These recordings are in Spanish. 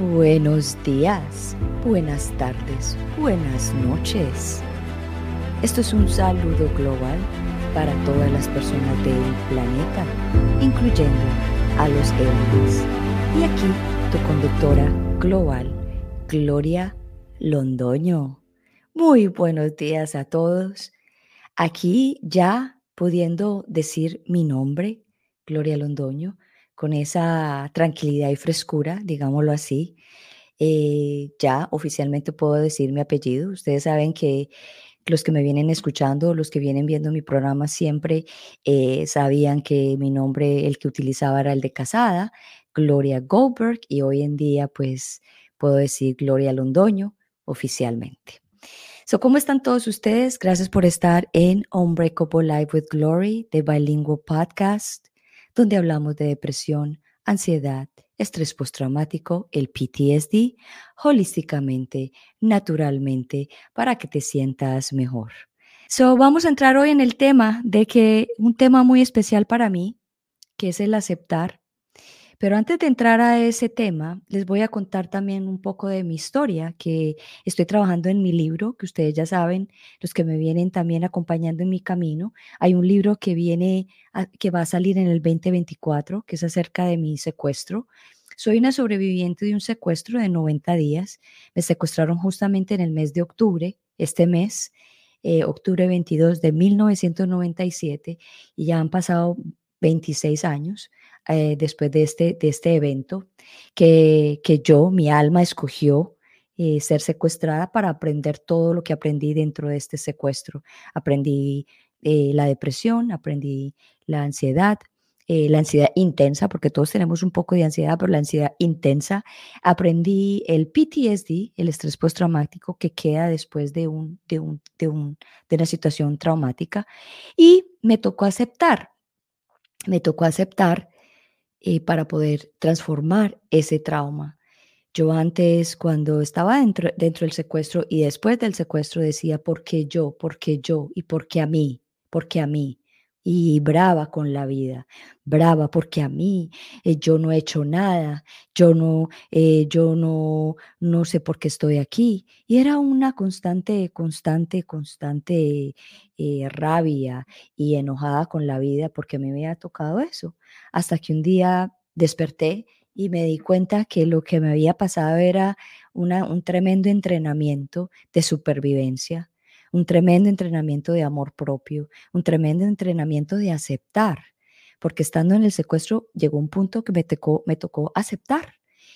Buenos días, buenas tardes, buenas noches. Esto es un saludo global para todas las personas del planeta, incluyendo a los aliens. Y aquí tu conductora global, Gloria Londoño. Muy buenos días a todos. Aquí ya pudiendo decir mi nombre, Gloria Londoño, con esa tranquilidad y frescura, digámoslo así. Eh, ya oficialmente puedo decir mi apellido. Ustedes saben que los que me vienen escuchando, los que vienen viendo mi programa siempre eh, sabían que mi nombre, el que utilizaba era el de casada, Gloria Goldberg, y hoy en día pues puedo decir Gloria Londoño oficialmente. So, ¿Cómo están todos ustedes? Gracias por estar en Unbreakable Life with Glory, de Bilingual Podcast donde hablamos de depresión, ansiedad, estrés postraumático, el PTSD, holísticamente, naturalmente, para que te sientas mejor. So, vamos a entrar hoy en el tema de que un tema muy especial para mí, que es el aceptar pero antes de entrar a ese tema, les voy a contar también un poco de mi historia, que estoy trabajando en mi libro, que ustedes ya saben, los que me vienen también acompañando en mi camino. Hay un libro que viene, que va a salir en el 2024, que es acerca de mi secuestro. Soy una sobreviviente de un secuestro de 90 días. Me secuestraron justamente en el mes de octubre, este mes, eh, octubre 22 de 1997, y ya han pasado 26 años. Eh, después de este, de este evento, que, que yo, mi alma, escogió eh, ser secuestrada para aprender todo lo que aprendí dentro de este secuestro. Aprendí eh, la depresión, aprendí la ansiedad, la ansiedad intensa, porque todos tenemos un poco de ansiedad, pero la ansiedad intensa. Aprendí el PTSD, el estrés postraumático que queda después de, un, de, un, de, un, de una situación traumática. Y me tocó aceptar, me tocó aceptar eh, para poder transformar ese trauma. Yo antes, cuando estaba dentro, dentro del secuestro y después del secuestro, decía, ¿por qué yo? ¿Por qué yo? ¿Y por qué a mí? ¿Por qué a mí? Y brava con la vida, brava porque a mí eh, yo no he hecho nada, yo no, eh, yo no, no sé por qué estoy aquí. Y era una constante, constante, constante eh, rabia y enojada con la vida porque me había tocado eso. Hasta que un día desperté y me di cuenta que lo que me había pasado era una, un tremendo entrenamiento de supervivencia un tremendo entrenamiento de amor propio, un tremendo entrenamiento de aceptar, porque estando en el secuestro llegó un punto que me tocó, me tocó aceptar.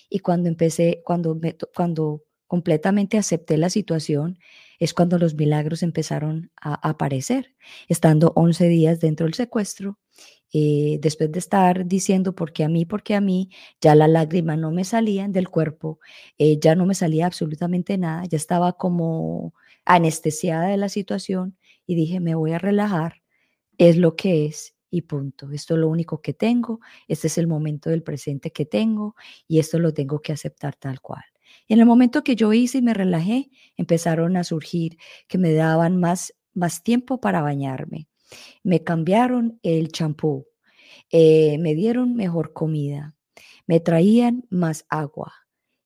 Y cuando empecé, cuando, me, cuando completamente acepté la situación, es cuando los milagros empezaron a aparecer. Estando 11 días dentro del secuestro, eh, después de estar diciendo por qué a mí, por qué a mí, ya las lágrimas no me salían del cuerpo, eh, ya no me salía absolutamente nada, ya estaba como anestesiada de la situación y dije, me voy a relajar, es lo que es y punto. Esto es lo único que tengo, este es el momento del presente que tengo y esto lo tengo que aceptar tal cual. En el momento que yo hice y me relajé, empezaron a surgir que me daban más, más tiempo para bañarme. Me cambiaron el champú, eh, me dieron mejor comida, me traían más agua,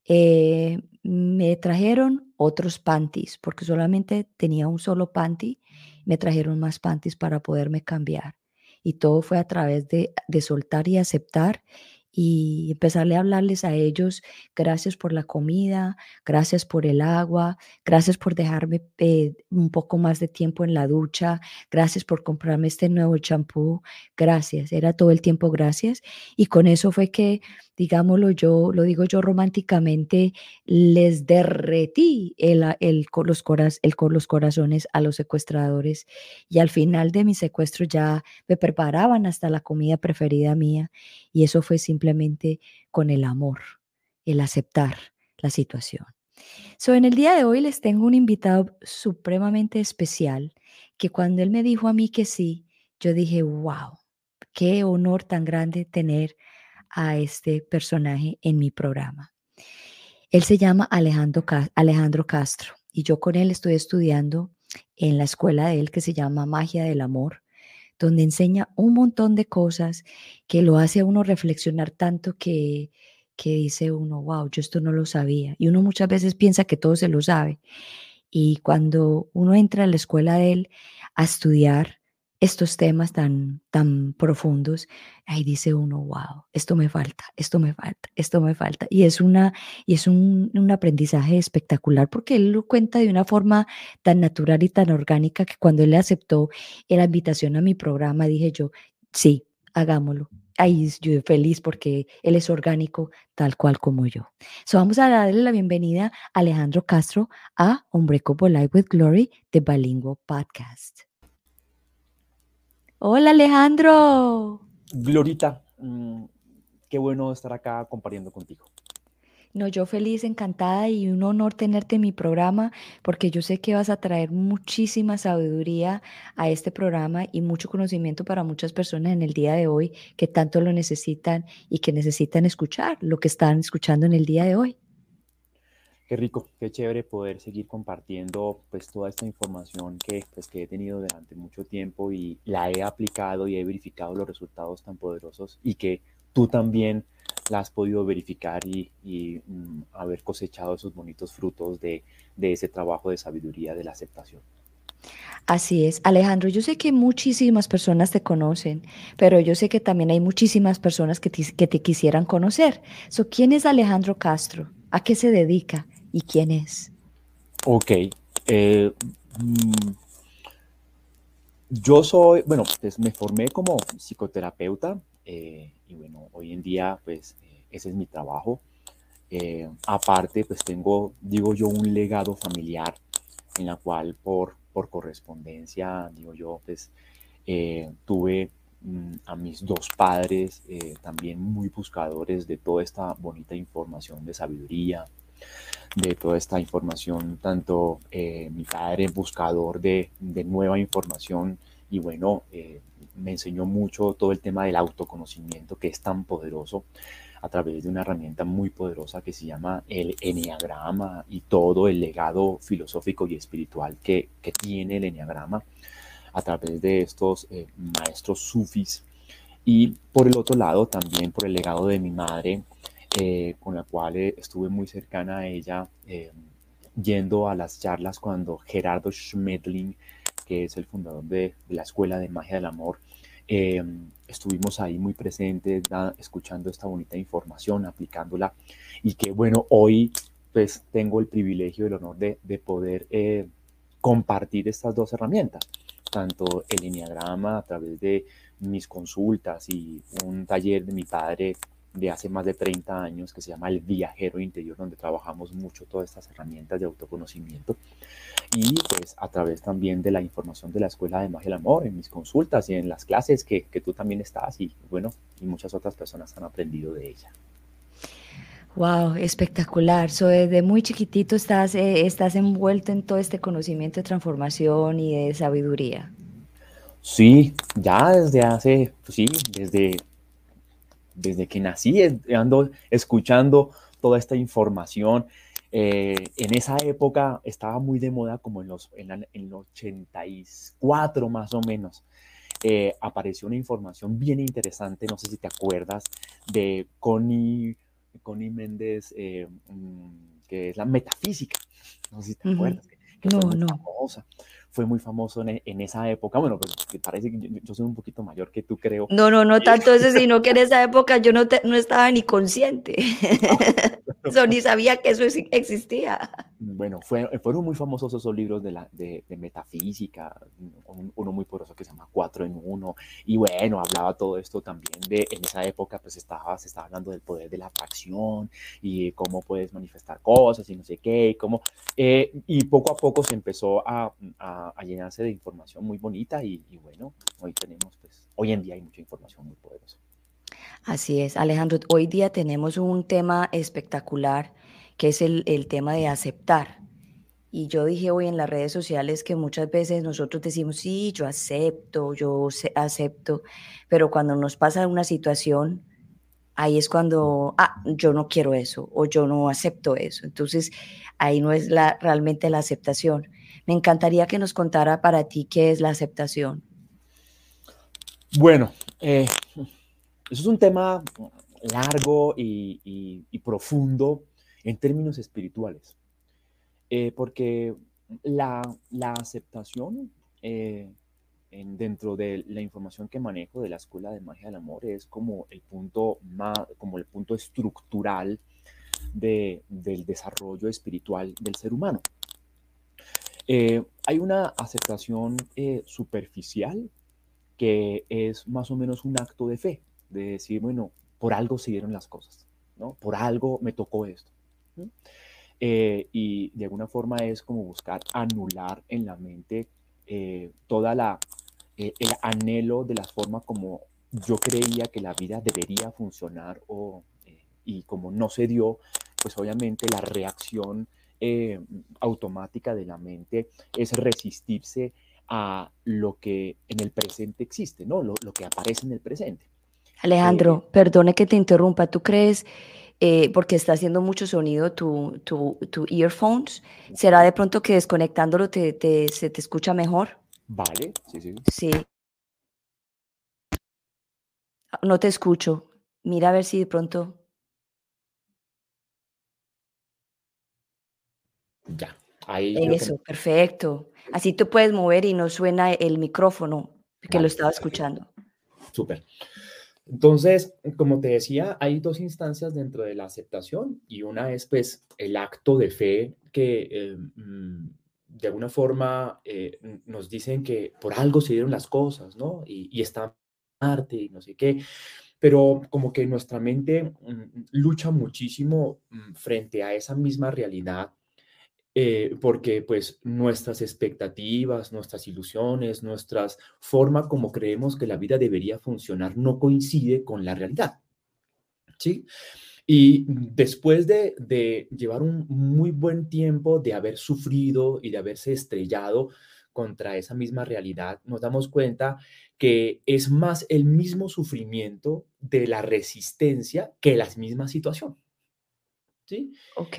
eh, me trajeron otros panties, porque solamente tenía un solo panty, me trajeron más panties para poderme cambiar. Y todo fue a través de, de soltar y aceptar y empezarle a hablarles a ellos, gracias por la comida, gracias por el agua, gracias por dejarme eh, un poco más de tiempo en la ducha, gracias por comprarme este nuevo champú, gracias, era todo el tiempo gracias. Y con eso fue que, digámoslo yo, lo digo yo románticamente, les derretí el, el, los, el, los corazones a los secuestradores y al final de mi secuestro ya me preparaban hasta la comida preferida mía y eso fue simplemente con el amor, el aceptar la situación. So, en el día de hoy les tengo un invitado supremamente especial que cuando él me dijo a mí que sí, yo dije, wow, qué honor tan grande tener a este personaje en mi programa. Él se llama Alejandro, Alejandro Castro y yo con él estoy estudiando en la escuela de él que se llama Magia del Amor donde enseña un montón de cosas que lo hace a uno reflexionar tanto que, que dice uno, wow, yo esto no lo sabía. Y uno muchas veces piensa que todo se lo sabe. Y cuando uno entra a la escuela de él a estudiar, estos temas tan, tan profundos, ahí dice uno, wow, esto me falta, esto me falta, esto me falta. Y es, una, y es un, un, aprendizaje espectacular porque él lo cuenta de una forma tan natural y tan orgánica que cuando él aceptó la invitación a mi programa, dije yo, sí, hagámoslo. Ahí yo feliz porque él es orgánico tal cual como yo. So vamos a darle la bienvenida a Alejandro Castro a Unbreakable Life with Glory de Bilingual Podcast. Hola Alejandro. Glorita, mm, qué bueno estar acá compartiendo contigo. No, yo feliz, encantada y un honor tenerte en mi programa porque yo sé que vas a traer muchísima sabiduría a este programa y mucho conocimiento para muchas personas en el día de hoy que tanto lo necesitan y que necesitan escuchar lo que están escuchando en el día de hoy. Qué rico, qué chévere poder seguir compartiendo pues toda esta información que, pues, que he tenido durante mucho tiempo y la he aplicado y he verificado los resultados tan poderosos y que tú también la has podido verificar y, mm, haber cosechado esos bonitos frutos de, de ese trabajo de sabiduría de la aceptación. Así es, Alejandro, yo sé que muchísimas personas te conocen, pero yo sé que también hay muchísimas personas que te, que te quisieran conocer. So, ¿Quién es Alejandro Castro? ¿A qué se dedica? Y quién es? Ok. Eh, mm, yo soy, bueno, pues me formé como psicoterapeuta eh, y bueno, hoy en día pues eh, ese es mi trabajo. aparte pues tengo, digo yo, un legado familiar en la cual por, por correspondencia, digo yo, pues tuve mm, a mis dos padres también muy buscadores de toda esta bonita información de sabiduría, de toda esta información, tanto eh, mi padre buscador de, de, nueva información y bueno, eh, me enseñó mucho todo el tema del autoconocimiento que es tan poderoso a través de una herramienta muy poderosa que se llama el Enneagrama y todo el legado filosófico y espiritual que, que tiene el Enneagrama a través de estos eh, maestros sufis. Y por el otro lado también por el legado de mi madre eh, con la cual eh, estuve muy cercana a ella, eh, yendo a las charlas cuando Gerardo Schmedling, que es el fundador de, la Escuela de Magia del Amor, estuvimos ahí muy presentes, escuchando esta bonita información, aplicándola, y que bueno, hoy pues tengo el privilegio y el honor de, de poder compartir estas dos herramientas, tanto el lineagrama a través de mis consultas y un taller de mi padre de hace más de 30 años que se llama El Viajero Interior, donde trabajamos mucho todas estas herramientas de autoconocimiento y pues a través también de la información de la Escuela de Magia del Amor, en mis consultas y en las clases que, que tú también estás y bueno, y muchas otras personas han aprendido de ella. Wow, espectacular. So, desde muy chiquitito estás, eh, estás envuelto en todo este conocimiento de transformación y de sabiduría. Sí, ya desde hace, pues sí, desde desde que nací ando escuchando toda esta información. Eh, en esa época estaba muy de moda como en los en, el 84 más o menos. Eh, apareció una información bien interesante, no sé si te acuerdas, de Connie, Connie Méndez, eh, mm, que es la metafísica. No sé si te acuerdas. no, no fue muy famoso en, esa época. Bueno, pues parece que yo, soy un poquito mayor que tú, creo. No, no, no tanto eso, sino que en esa época yo no, no estaba ni consciente. Eso, ni sabía que eso existía. Bueno, fueron muy famosos esos libros de, la, de, metafísica, uno muy poderoso que se llama Cuatro en Uno, y bueno, hablaba todo esto también de, en esa época pues estaba, se estaba hablando del poder de la atracción y cómo puedes manifestar cosas y no sé qué, y cómo, eh, y poco a poco se empezó a, a, llenarse de información muy bonita y, y bueno, hoy tenemos pues, hoy en día hay mucha información muy poderosa. Así es, Alejandro. Hoy día tenemos un tema espectacular que es el, tema de aceptar. Y yo dije hoy en las redes sociales que muchas veces nosotros decimos, sí, yo acepto, yo acepto, pero cuando nos pasa una situación, ahí es cuando, ah, yo no quiero eso o yo no acepto eso. Entonces, ahí no es la, realmente la aceptación. Me encantaría que nos contara para ti qué es la aceptación. Bueno, eh, eso es un tema largo y, profundo en términos espirituales, eh, porque la, aceptación eh, en, dentro de la información que manejo de la Escuela de Magia del Amor es como el punto, más, como el punto estructural del desarrollo espiritual del ser humano. Eh, hay una aceptación superficial que es más o menos un acto de fe, de decir, bueno, por algo se dieron las cosas, ¿no? Por algo me tocó esto. Eh, y de alguna forma es como buscar anular en la mente eh, toda la eh, el anhelo de la forma como yo creía que la vida debería funcionar o, y como no se dio, pues obviamente la reacción automática de la mente es resistirse a lo que en el presente existe, ¿no? Lo, lo que aparece en el presente. Alejandro, eh, perdone que te interrumpa. ¿Tú crees, eh, porque está haciendo mucho sonido tu, tu, tu, earphones, será de pronto que desconectándolo te, te, se te escucha mejor? Vale, sí, sí. Sí. No te escucho. Mira a ver si de pronto. Ya, ahí. Eso, perfecto. Así tú puedes mover y no suena el micrófono, que lo estaba escuchando. Súper. Entonces, como te decía, hay dos instancias dentro de la aceptación y una es pues el acto de fe que eh, mm, de alguna forma eh, nos dicen que por algo se dieron las cosas, ¿no? Y, y está arte y no sé qué, pero como que nuestra mente mm, lucha muchísimo mm, frente a esa misma realidad eh, porque pues nuestras expectativas, nuestras ilusiones, nuestra forma como creemos que la vida debería funcionar no coincide con la realidad. ¿Sí? Y después de, de llevar un muy buen tiempo de haber sufrido y de haberse estrellado contra esa misma realidad, nos damos cuenta que es más el mismo sufrimiento de la resistencia que la misma situación. ¿Sí?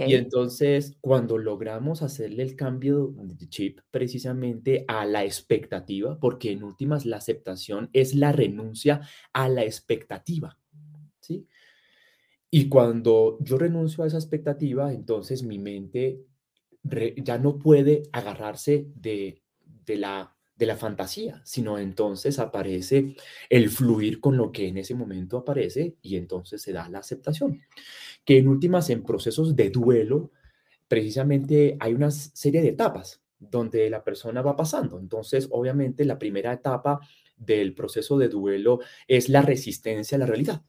Y entonces, cuando logramos hacerle el cambio de chip precisamente a la expectativa, porque en últimas la aceptación es la renuncia a la expectativa, ¿sí? Y cuando yo renuncio a esa expectativa, entonces mi mente ya no puede agarrarse de, de la de la fantasía, sino entonces aparece el fluir con lo que en ese momento aparece y entonces se da la aceptación. Que en últimas, en procesos de duelo, precisamente hay una serie de etapas donde la persona va pasando. Entonces, obviamente, la primera etapa del proceso de duelo es la resistencia a la realidad.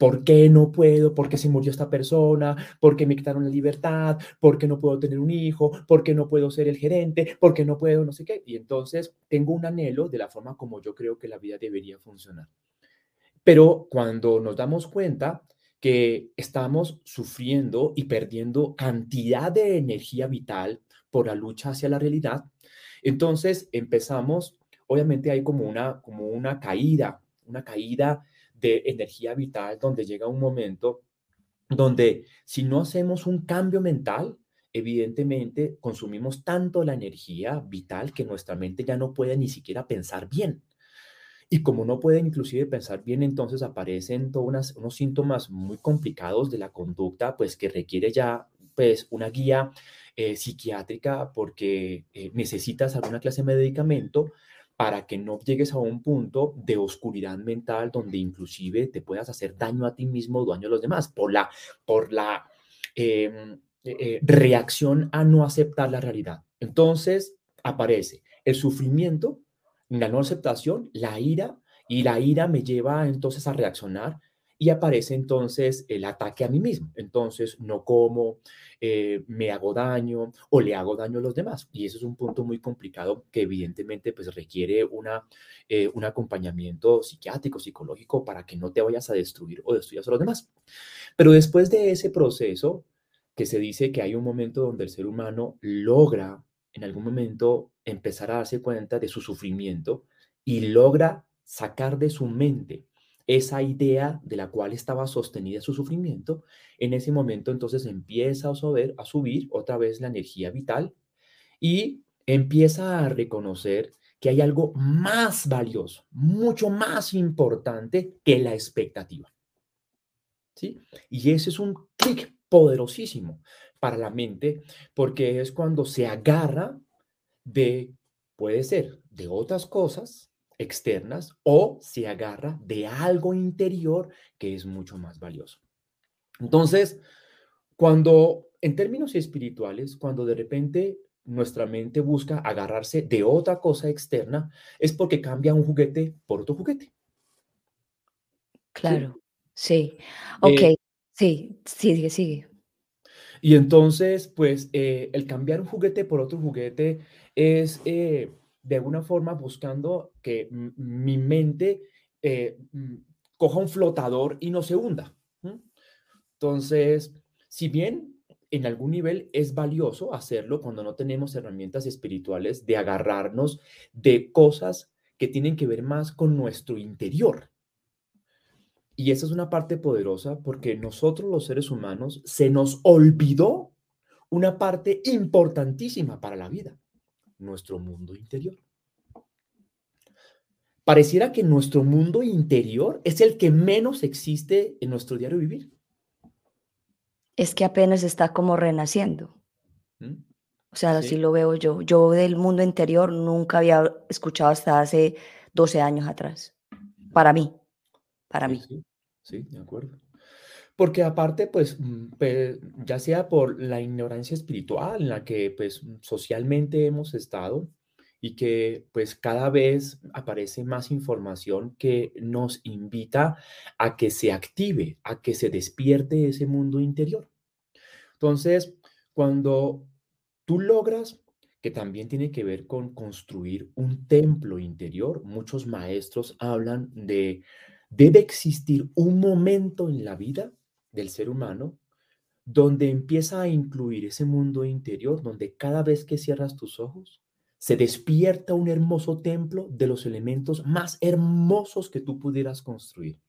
¿Por qué no puedo? ¿Por qué se murió esta persona? ¿Por qué me quitaron la libertad? ¿Por qué no puedo tener un hijo? ¿Por qué no puedo ser el gerente? ¿Por qué no puedo no sé qué? Y entonces tengo un anhelo de la forma como yo creo que la vida debería funcionar. Pero cuando nos damos cuenta que estamos sufriendo y perdiendo cantidad de energía vital por la lucha hacia la realidad, entonces empezamos, obviamente hay como una, como una caída, una caída de energía vital, donde llega un momento donde si no hacemos un cambio mental, evidentemente consumimos tanto la energía vital que nuestra mente ya no puede ni siquiera pensar bien. Y como no puede inclusive pensar bien, entonces aparecen todos unos síntomas muy complicados de la conducta, pues que requiere ya pues una guía eh, psiquiátrica porque eh, necesitas alguna clase de medicamento para que no llegues a un punto de oscuridad mental donde inclusive te puedas hacer daño a ti mismo o daño a los demás por la, por la em, eh, eh, reacción a no aceptar la realidad. Entonces aparece el sufrimiento, la no aceptación, la ira, y la ira me lleva entonces a reaccionar y aparece entonces el ataque a mí mismo. Entonces no como, eh, me hago daño o le hago daño a los demás. Y eso es un punto muy complicado que evidentemente pues requiere una, eh, un acompañamiento psiquiátrico, psicológico para que no te vayas a destruir o destruyas a los demás. Pero después de ese proceso, que se dice que hay un momento donde el ser humano logra en algún momento empezar a darse cuenta de su sufrimiento y logra sacar de su mente esa idea de la cual estaba sostenida su sufrimiento, en ese momento entonces empieza a subir, otra vez la energía vital y empieza a reconocer que hay algo más valioso, mucho más importante que la expectativa. ¿sí? Y ese es un clic poderosísimo para la mente porque es cuando se agarra de, puede ser, de otras cosas externas o se agarra de algo interior que es mucho más valioso. Entonces, cuando en términos espirituales, cuando de repente nuestra mente busca agarrarse de otra cosa externa, es porque cambia un juguete por otro juguete. Claro, sí. Ok, Eh, sí, sigue, sigue. y entonces, pues, eh, el cambiar un juguete por otro juguete es eh, de alguna forma buscando que mi mente eh, coja un flotador y no se hunda. Entonces, si bien en algún nivel es valioso hacerlo cuando no tenemos herramientas espirituales de agarrarnos de cosas que tienen que ver más con nuestro interior. Y esa es una parte poderosa porque nosotros los seres humanos se nos olvidó una parte importantísima para la vida, nuestro mundo interior. Pareciera que nuestro mundo interior es el que menos existe en nuestro diario vivir. Es que apenas está como renaciendo. ¿m? O sea, así Sí, lo veo yo. Yo del mundo interior nunca había escuchado hasta hace 12 años atrás. Para mí, para sí, mí. sí, sí, de acuerdo. Porque aparte, pues, mm, ya sea por la ignorancia espiritual en la que, pues, socialmente hemos estado y que, pues, cada vez aparece más información que nos invita a que se active, a que se despierte ese mundo interior. Entonces, cuando tú logras, que también tiene que ver con construir un templo interior, muchos maestros hablan de, debe existir un momento en la vida del ser humano donde empieza a incluir ese mundo interior, donde cada vez que cierras tus ojos, se despierta un hermoso templo de los elementos más hermosos que tú pudieras construir.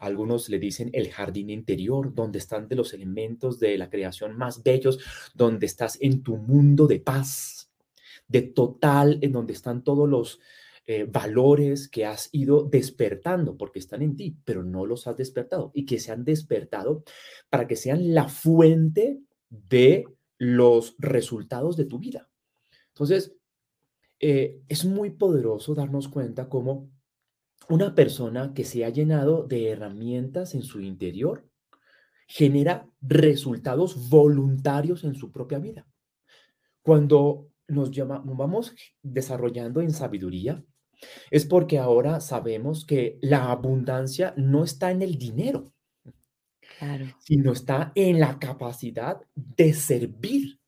Algunos le dicen el jardín interior, donde están de los elementos de la creación más bellos, donde estás en tu mundo de paz, de total, en donde están todos los eh, valores que has ido despertando, porque están en ti, pero no los has despertado, y que se han despertado para que sean la fuente de los resultados de tu vida. Entonces, eh, es muy poderoso darnos cuenta cómo una persona que se ha llenado de herramientas en su interior genera resultados voluntarios en su propia vida. Cuando nos, llama, nos vamos desarrollando en sabiduría, es porque ahora sabemos que la abundancia no está en el dinero, Claro. sino está en la capacidad de servir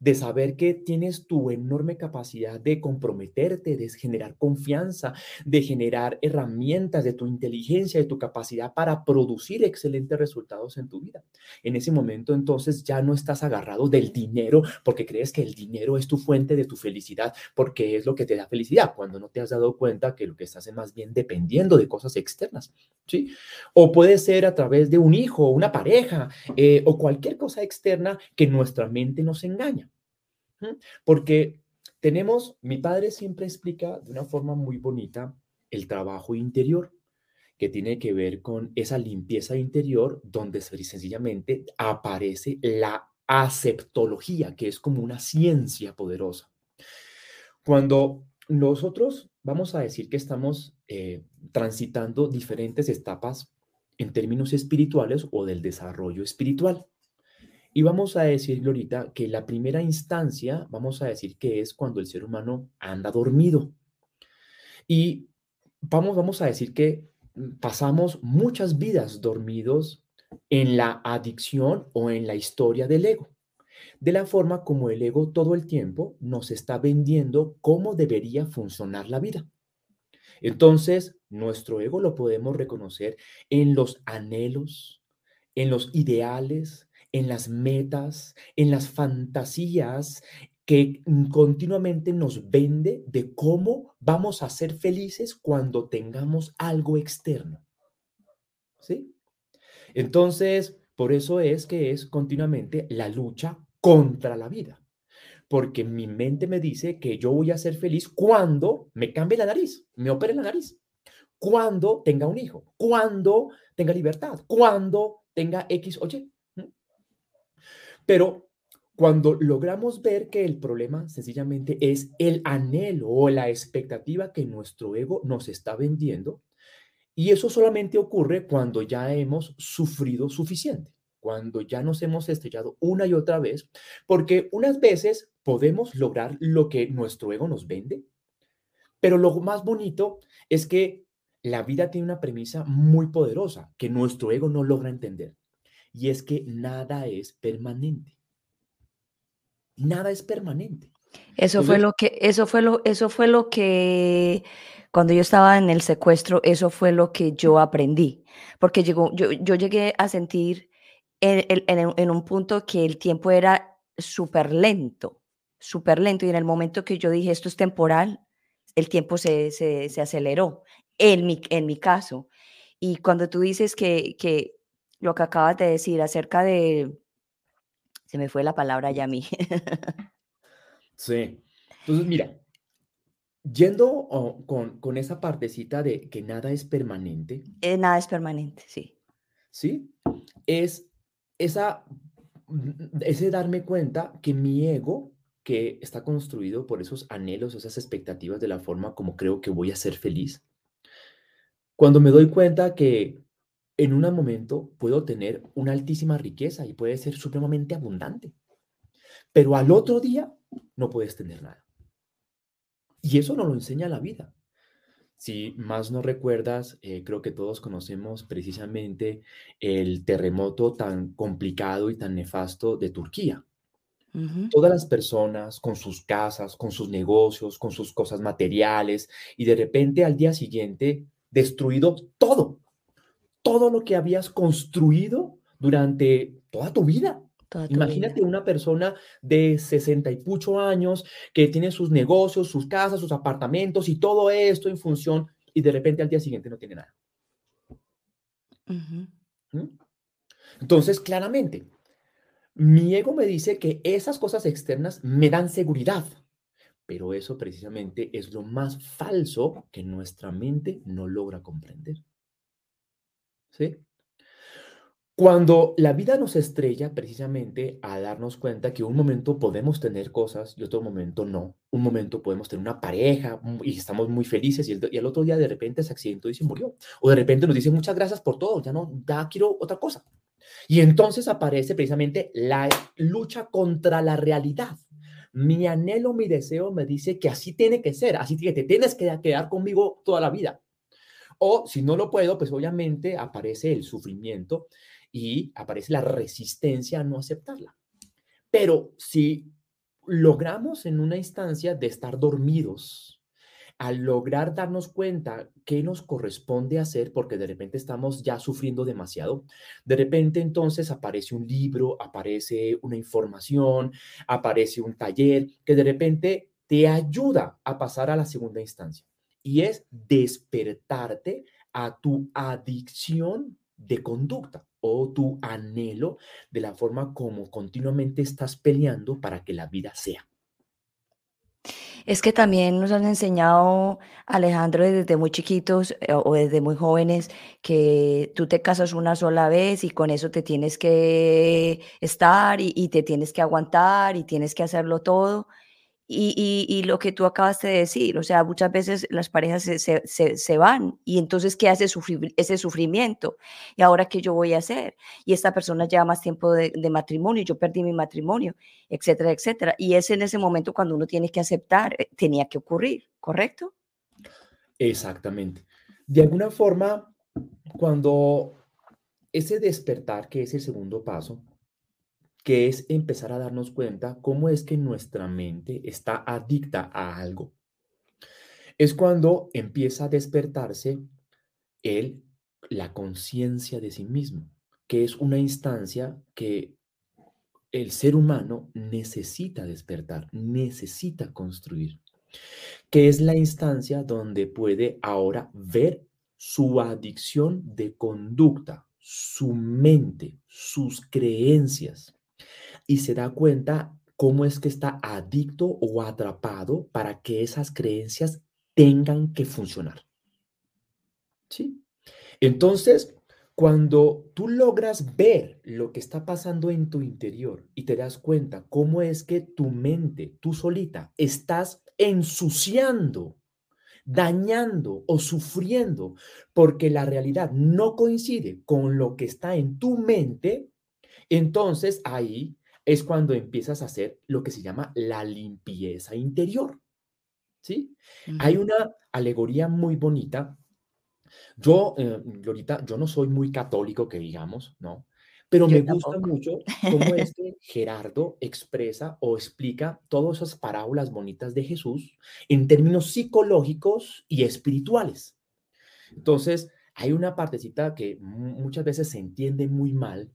de saber que tienes tu enorme capacidad de comprometerte, de generar confianza, de generar herramientas de tu inteligencia, de tu capacidad para producir excelentes resultados en tu vida. En ese momento entonces ya no estás agarrado del dinero porque crees que el dinero es tu fuente de tu felicidad, porque es lo que te da felicidad, cuando no te has dado cuenta que lo que estás es más bien dependiendo de cosas externas, ¿sí? O puede ser a través de un hijo, una pareja eh, o cualquier cosa externa que nuestra mente nos engaña. Porque tenemos, mi padre siempre explica de una forma muy bonita el trabajo interior, que tiene que ver con esa limpieza interior donde se- sencillamente aparece la aceptología, que es como una ciencia poderosa. Cuando nosotros vamos a decir que estamos eh, transitando diferentes etapas en términos espirituales o del desarrollo espiritual. Y vamos a decir, Glorita, que la primera instancia, vamos a decir que es cuando el ser humano anda dormido. Y vamos, vamos a decir que mm, pasamos muchas vidas dormidos en la adicción o en la historia del ego. De la forma como el ego todo el tiempo nos está vendiendo cómo debería funcionar la vida. Entonces, nuestro ego lo podemos reconocer en los anhelos, en los ideales, en las metas, en las fantasías que continuamente nos vende de cómo vamos a ser felices cuando tengamos algo externo. ¿Sí? Entonces, por eso es que es continuamente la lucha contra la vida. Porque mi mente me dice que yo voy a ser feliz cuando me cambie la nariz, me opere la nariz cuando tenga un hijo, cuando tenga libertad, cuando tenga X o. Pero cuando logramos ver que el problema sencillamente es el anhelo o la expectativa que nuestro ego nos está vendiendo, y eso solamente ocurre cuando ya hemos sufrido suficiente, cuando ya nos hemos estrellado una y otra vez, porque unas veces podemos lograr lo que nuestro ego nos vende, pero lo más bonito es que la vida tiene una premisa muy poderosa que nuestro ego no logra entender. Y es que nada es permanente. Nada es permanente. Eso fue lo que, eso fue lo, eso fue lo que, cuando yo estaba en el secuestro, eso fue lo que yo aprendí. Porque llegó, yo, yo llegué a sentir en, en un punto que el tiempo era súper lento, súper lento. Y en el momento que yo dije, esto es temporal, el tiempo se, se, se aceleró en mi, en mi caso. Y cuando tú dices que, que lo que acabas de decir acerca de, se me fue la palabra ya a mí. sí. Entonces, mira, yendo oh, con, con, esa partecita de que nada es permanente. Eh, nada es permanente, sí. Sí, es esa, mm, ese darme cuenta que mi ego, que está construido por esos anhelos, esas expectativas de la forma como creo que voy a ser feliz, cuando me doy cuenta que en un momento puedo tener una altísima riqueza y puede ser supremamente abundante, pero al otro día no puedes tener nada. Y eso no lo enseña la vida. Si más no recuerdas, eh, creo que todos conocemos precisamente el terremoto tan complicado y tan nefasto de Turquía. Todas las personas con sus casas, con sus negocios, con sus cosas materiales, y de repente al día siguiente destruido todo, todo lo que habías construido durante toda tu vida. Imagínate una persona de 60 y pucho años que tiene sus negocios, sus casas, sus apartamentos y todo esto en función y de repente al día siguiente no tiene nada. ¿Mm? Entonces, claramente, mi ego me dice que esas cosas externas me dan seguridad, pero eso precisamente es lo más falso que nuestra mente no logra comprender. ¿Sí? Cuando la vida nos estrella precisamente a darnos cuenta que un momento podemos tener cosas y otro momento no. Un momento podemos tener una pareja y estamos muy felices y el, otro día de repente se accidentó y se murió. O de repente nos dicen muchas gracias por todo, ya no, ya quiero otra cosa. Y entonces aparece precisamente la lucha contra la realidad. Mi anhelo, mi deseo me dice que así tiene que ser, así que te tienes que quedar conmigo toda la vida. O si no lo puedo, pues obviamente aparece el sufrimiento y aparece la resistencia a no aceptarla. Pero si logramos en una instancia de estar dormidos, al lograr darnos cuenta qué nos corresponde hacer, porque de repente estamos ya sufriendo demasiado, de repente entonces aparece un libro, aparece una información, aparece un taller que de repente te ayuda a pasar a la segunda instancia y es despertarte a tu adicción de conducta o tu anhelo de la forma como continuamente estás peleando para que la vida sea. Es que también nos han enseñado, Alejandro, desde muy chiquitos eh, o desde muy jóvenes, que tú te casas una sola vez y con eso te tienes que estar y, y te tienes que aguantar y tienes que hacerlo todo. Y, lo que tú acabas de decir, o sea, muchas veces las parejas se, se, se, van y entonces, ¿qué hace sufrir, ese sufrimiento? ¿Y ahora qué yo voy a hacer? Y esta persona lleva más tiempo de, de, matrimonio, yo perdí mi matrimonio, etcétera, etcétera. Y es en ese momento cuando uno tiene que aceptar, eh, tenía que ocurrir, ¿correcto? Exactamente. De alguna forma, cuando ese despertar, que es el segundo paso, que es empezar a darnos cuenta cómo es que nuestra mente está adicta a algo. Es cuando empieza a despertarse el, la conciencia de sí mismo, que es una instancia que el ser humano necesita despertar, necesita construir, que es la instancia donde puede ahora ver su adicción de conducta, su mente, sus creencias y se da cuenta cómo es que está adicto o atrapado para que esas creencias tengan que funcionar. ¿Sí? Entonces, cuando tú logras ver lo que está pasando en tu interior y te das cuenta cómo es que tu mente, tú solita, estás ensuciando, dañando o sufriendo porque la realidad no coincide con lo que está en tu mente, entonces ahí es cuando empiezas a hacer lo que se llama la limpieza interior. ¿Sí? Hay una alegoría muy bonita yo, eh, Glorita, yo no soy muy católico, que digamos, ¿no? Pero me gusta mucho cómo este Gerardo expresa o explica todas esas parábolas bonitas de Jesús en términos psicológicos y espirituales. Entonces, hay una partecita que muchas veces se entiende muy mal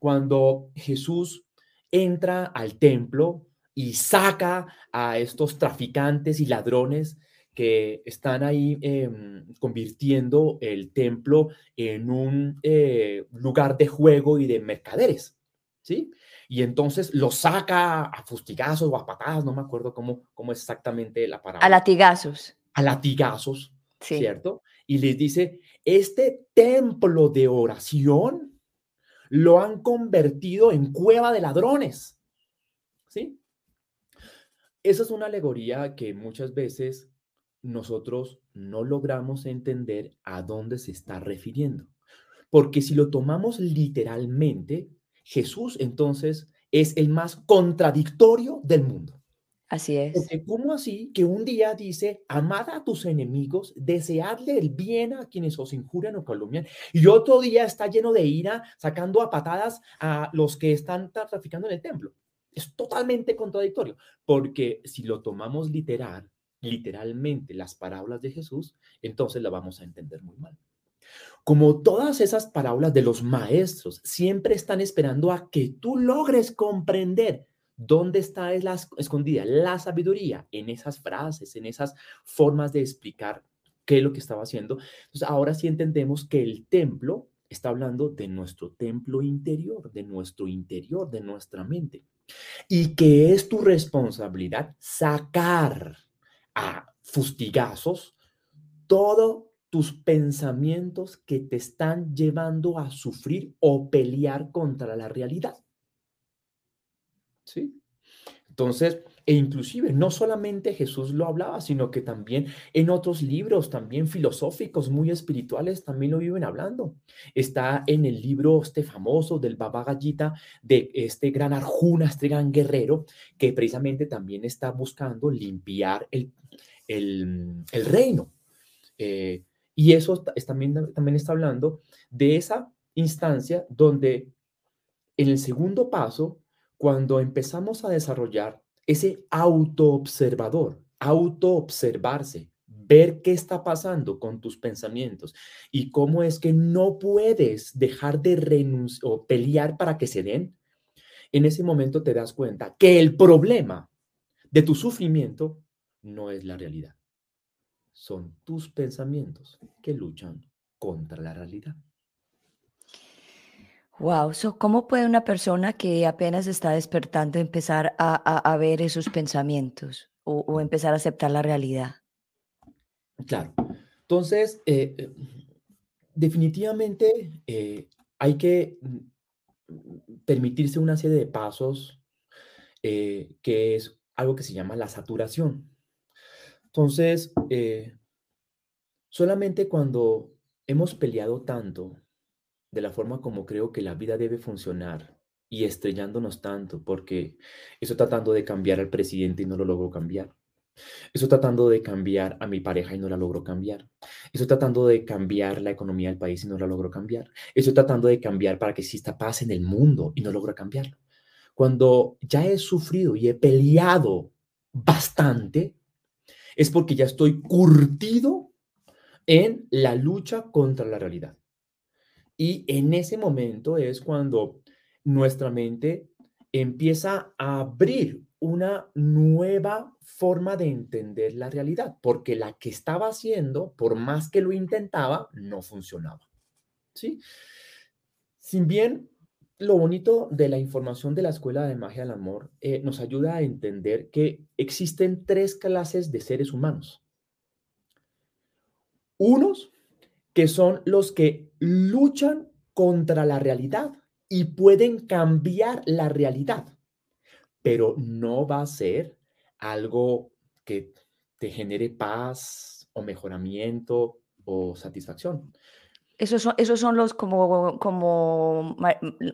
cuando Jesús entra al templo y saca a estos traficantes y ladrones que están ahí em, convirtiendo el templo en un eh, lugar de juego y de mercaderes, ¿sí? Y entonces lo saca a fustigazos o a patadas, no me acuerdo cómo, cómo exactamente la palabra. A latigazos. A latigazos, ¿cierto? Y les dice, este templo de oración lo han convertido en cueva de ladrones, ¿sí? Esa es una alegoría que muchas veces nosotros no logramos entender a dónde se está refiriendo. Porque si lo tomamos literalmente, Jesús entonces es el más contradictorio del mundo. Así es. Porque ¿cómo así que un día dice, amad a tus enemigos, deseadle el bien a quienes os injurian o calumnian, y otro día está lleno de ira, sacando a patadas a los que están traficando en el templo? Es totalmente contradictorio, porque si lo tomamos literal, literalmente las parábolas de Jesús, entonces la vamos a entender muy mal. Como todas esas parábolas de los maestros siempre están esperando a que tú logres comprender dónde está la escondida la sabiduría en esas frases, en esas formas de explicar qué es lo que estaba haciendo. Entonces ahora sí entendemos que el templo está hablando de nuestro templo interior, de nuestro interior, de nuestra mente. Y que es tu responsabilidad sacar a fustigazos todos tus pensamientos que te están llevando a sufrir o pelear contra la realidad. ¿Sí? Entonces, e inclusive no solamente Jesús lo hablaba, sino que también en otros libros, también filosóficos, muy espirituales, también lo viven hablando. Está en el libro este famoso del Baba Gita, de este gran Arjuna, este gran guerrero, que precisamente también está buscando limpiar el, el, reino. Eh, y eso también, también está hablando de esa instancia donde en el segundo paso, cuando empezamos a desarrollar ese autoobservador, autoobservarse, ver qué está pasando con tus pensamientos y cómo es que no puedes dejar de renunciar o pelear para que se den, en ese momento te das cuenta que el problema de tu sufrimiento no es la realidad. Son tus pensamientos que luchan contra la realidad. Wow, ¿cómo puede una persona que apenas está despertando empezar a, ver esos pensamientos o, empezar a aceptar la realidad? Claro. Entonces, eh, eh, definitivamente eh, hay que mm, permitirse una serie de pasos que es algo que se llama la saturación. Entonces, solamente cuando hemos peleado tanto de la forma como creo que la vida debe funcionar y estrellándonos tanto, porque estoy tratando de cambiar al presidente y no lo logro cambiar. Estoy tratando de cambiar a mi pareja y no la logro cambiar. Estoy tratando de cambiar la economía del país y no la logro cambiar. Estoy tratando de cambiar para que exista paz en el mundo y no logro cambiarlo. Cuando ya he sufrido y he peleado bastante, es porque ya estoy curtido en la lucha contra la realidad. Y en ese momento es cuando nuestra mente empieza a abrir una nueva forma de entender la realidad, porque la que estaba haciendo, por más que lo intentaba, no funcionaba. ¿Sí? Sin bien, lo bonito de la información de la Escuela de Magia del Amor eh, nos ayuda a entender que existen tres clases de seres humanos. Unos que son los que luchan contra la realidad y pueden cambiar la realidad, pero no va a ser algo que te genere paz o mejoramiento o satisfacción. Esos son, esos son los como, como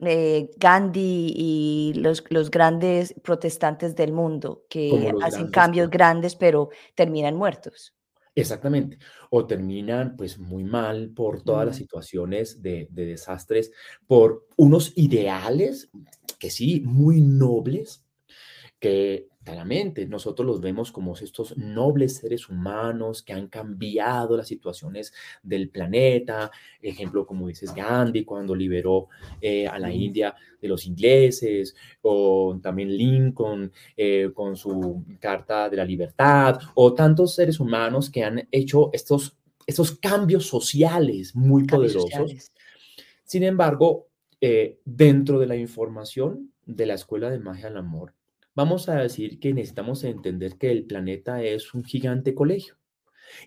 eh, Gandhi y los, los grandes protestantes del mundo que hacen cambios grandes pero terminan muertos. Exactamente. O terminan pues muy mal por todas las situaciones de, de, desastres, por unos ideales que sí, muy nobles, que claramente nosotros los vemos como estos nobles seres humanos que han cambiado las situaciones del planeta, ejemplo como dices Gandhi cuando liberó eh, a la India de los ingleses, o también Lincoln eh, con su Carta de la Libertad, o tantos seres humanos que han hecho estos, estos cambios sociales muy poderosos. Sin embargo, eh, dentro de la información de la Escuela de Magia del Amor, vamos a decir que necesitamos entender que el planeta es un gigante colegio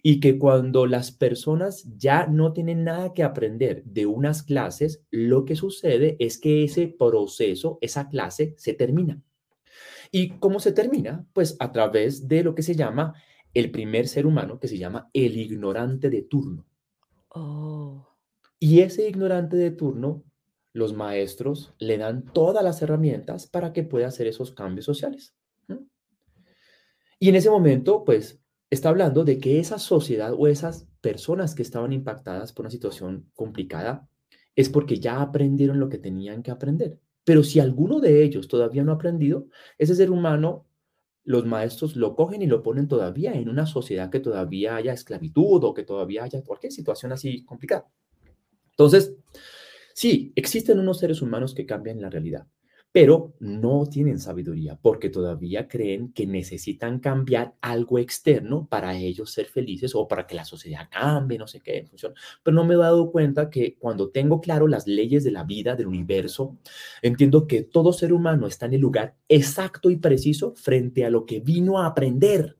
y que cuando las personas ya no tienen nada que aprender de unas clases, lo que sucede es que ese proceso, esa clase, se termina. ¿Y cómo se termina? Pues a través de lo que se llama el primer ser humano, que se llama el ignorante de turno. Oh. Y ese ignorante de turno los maestros le dan todas las herramientas para que pueda hacer esos cambios sociales. Y en ese momento, pues, está hablando de que esa sociedad o esas personas que estaban impactadas por una situación complicada es porque ya aprendieron lo que tenían que aprender. Pero si alguno de ellos todavía no ha aprendido, ese ser humano, los maestros lo cogen y lo ponen todavía en una sociedad que todavía haya esclavitud o que todavía haya cualquier situación así complicada. Entonces, Sí, existen unos seres humanos que cambian la realidad, pero no tienen sabiduría porque todavía creen que necesitan cambiar algo externo para ellos ser felices o para que la sociedad cambie, no sé qué en función. Pero no me he dado cuenta que cuando tengo claro las leyes de la vida, del universo, entiendo que todo ser humano está en el lugar exacto y preciso frente a lo que vino a aprender.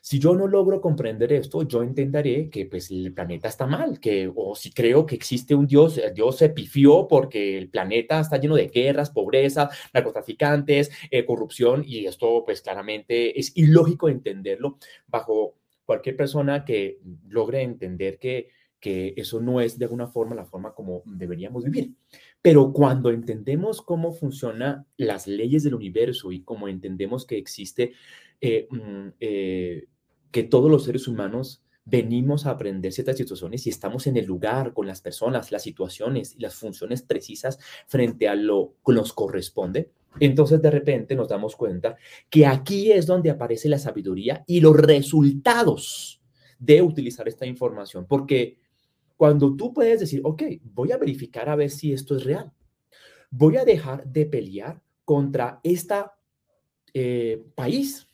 Si yo no logro comprender esto, yo intentaré que pues el planeta está mal, que o si creo que existe un Dios, el Dios se pifió porque el planeta está lleno de guerras, pobreza, narcotraficantes, eh, corrupción y esto pues claramente es ilógico entenderlo bajo cualquier persona que logre entender que que eso no es de alguna forma la forma como deberíamos vivir. Pero cuando entendemos cómo funcionan las leyes del universo y cómo entendemos que existe eh, mm, eh, que todos los seres humanos venimos a aprender ciertas situaciones y estamos en el lugar con las personas, las situaciones y las funciones precisas frente a lo que nos corresponde, entonces de repente nos damos cuenta que aquí es donde aparece la sabiduría y los resultados de utilizar esta información, porque cuando tú puedes decir, ok, voy a verificar a ver si esto es real, voy a dejar de pelear contra este país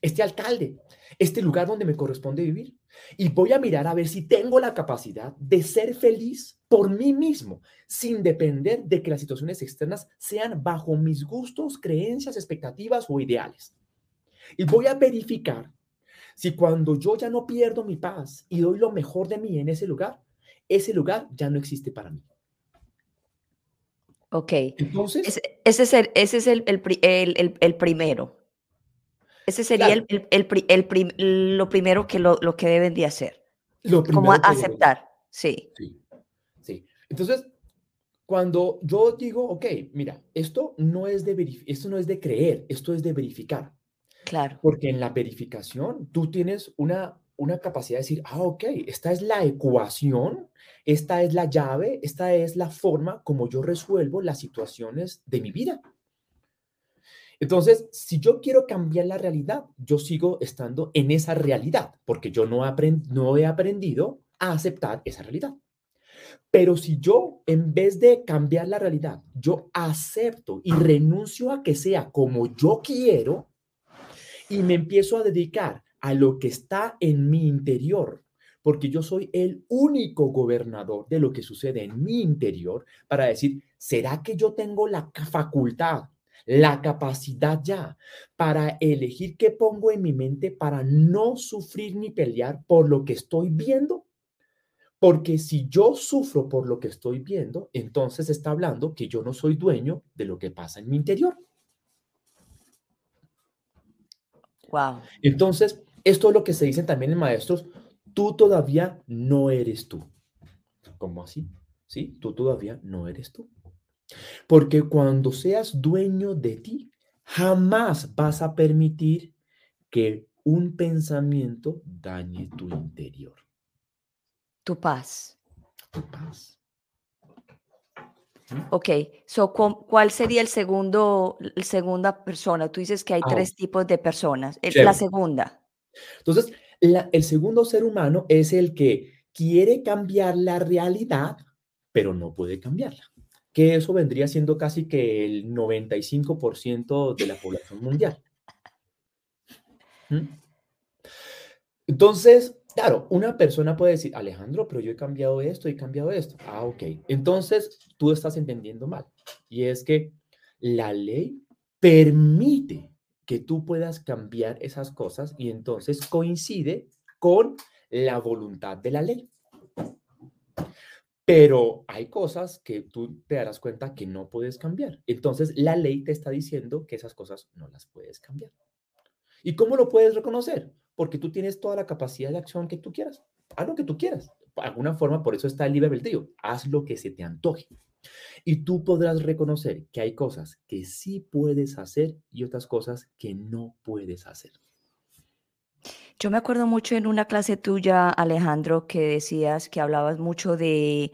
este alcalde, este lugar donde me corresponde vivir. Y voy a mirar a ver si tengo la capacidad de ser feliz por mí mismo, sin depender de que las situaciones externas sean bajo mis gustos, creencias, expectativas o ideales. Y voy a verificar si cuando yo ya no pierdo mi paz y doy lo mejor de mí en ese lugar, ese lugar ya no existe para mí. Ok. Entonces. Ese, es, el, ese es el, el, el primero. Ese sería el, el, lo primero que, lo, lo, que deben de hacer. Lo Como aceptar, sí. sí. Sí. Entonces, cuando yo digo, ok, mira, esto no es de, esto no es de creer, esto es de verificar. Claro. Porque en la verificación tú tienes una, una capacidad de decir, ah, ok, esta es la ecuación, esta es la llave, esta es la forma como yo resuelvo las situaciones de mi vida. Entonces, si yo quiero cambiar la realidad, yo sigo estando en esa realidad, porque yo no, no he aprendido a aceptar esa realidad. Pero si yo, en vez de cambiar la realidad, yo acepto y renuncio a que sea como yo quiero y me empiezo a dedicar a lo que está en mi interior, porque yo soy el único gobernador de lo que sucede en mi interior, para decir, ¿será que yo tengo la facultad la capacidad ya para elegir qué pongo en mi mente para no sufrir ni pelear por lo que estoy viendo. Porque si yo sufro por lo que estoy viendo, entonces está hablando que yo no soy dueño de lo que pasa en mi interior. Wow. Entonces, esto es lo que se dicen también en maestros, tú todavía no eres tú. ¿Cómo así? Sí, tú todavía no eres tú. Porque cuando seas dueño de ti, jamás vas a permitir que un pensamiento dañe tu interior. Tu paz. Tu paz. Ok, so, ¿cuál sería el segundo, la segunda persona? Tú dices que hay Ah, tres tipos de personas. Eh, La chévere. segunda. Entonces, la- el segundo ser humano es el que quiere cambiar la realidad, pero no puede cambiarla. Que eso vendría siendo casi que el 95% de la población mundial. ¿Mm? Entonces, claro, una persona puede decir, Alejandro, pero yo he cambiado esto, he cambiado esto. Ah, ok. Entonces, tú estás entendiendo mal. Y es que la ley permite que tú puedas cambiar esas cosas y entonces coincide con la voluntad de la ley. Pero hay cosas que tú te darás cuenta que no puedes cambiar. Entonces, la ley te está diciendo que esas cosas no las puedes cambiar. ¿Y cómo lo puedes reconocer? Porque tú tienes toda la capacidad de acción que tú quieras. Haz lo que tú quieras. De alguna forma, por eso está el libre albedrío. Haz lo que se te antoje. Y tú podrás reconocer que hay cosas que sí puedes hacer y otras cosas que no puedes hacer. Yo me acuerdo mucho en una clase tuya, Alejandro, que decías que hablabas mucho de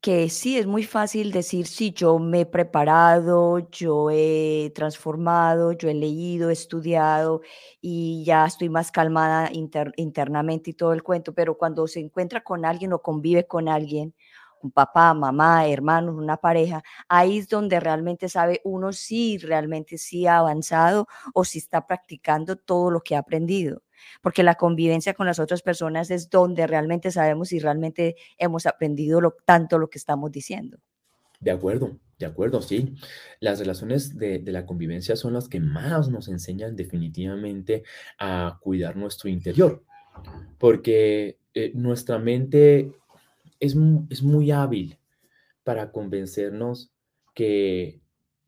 que sí, es muy fácil decir, sí, yo me he preparado, yo he transformado, yo he leído, he estudiado y ya estoy más calmada inter- internamente y todo el cuento, pero cuando se encuentra con alguien o convive con alguien, un papá, mamá, hermanos, una pareja, ahí es donde realmente sabe uno si realmente sí ha avanzado o si está practicando todo lo que ha aprendido porque la convivencia con las otras personas es donde realmente sabemos si realmente hemos aprendido lo, tanto lo que estamos diciendo. De acuerdo, de acuerdo, sí. Las relaciones de, la convivencia son las que más nos enseñan definitivamente a cuidar nuestro interior, porque eh, nuestra mente es muy hábil para convencernos que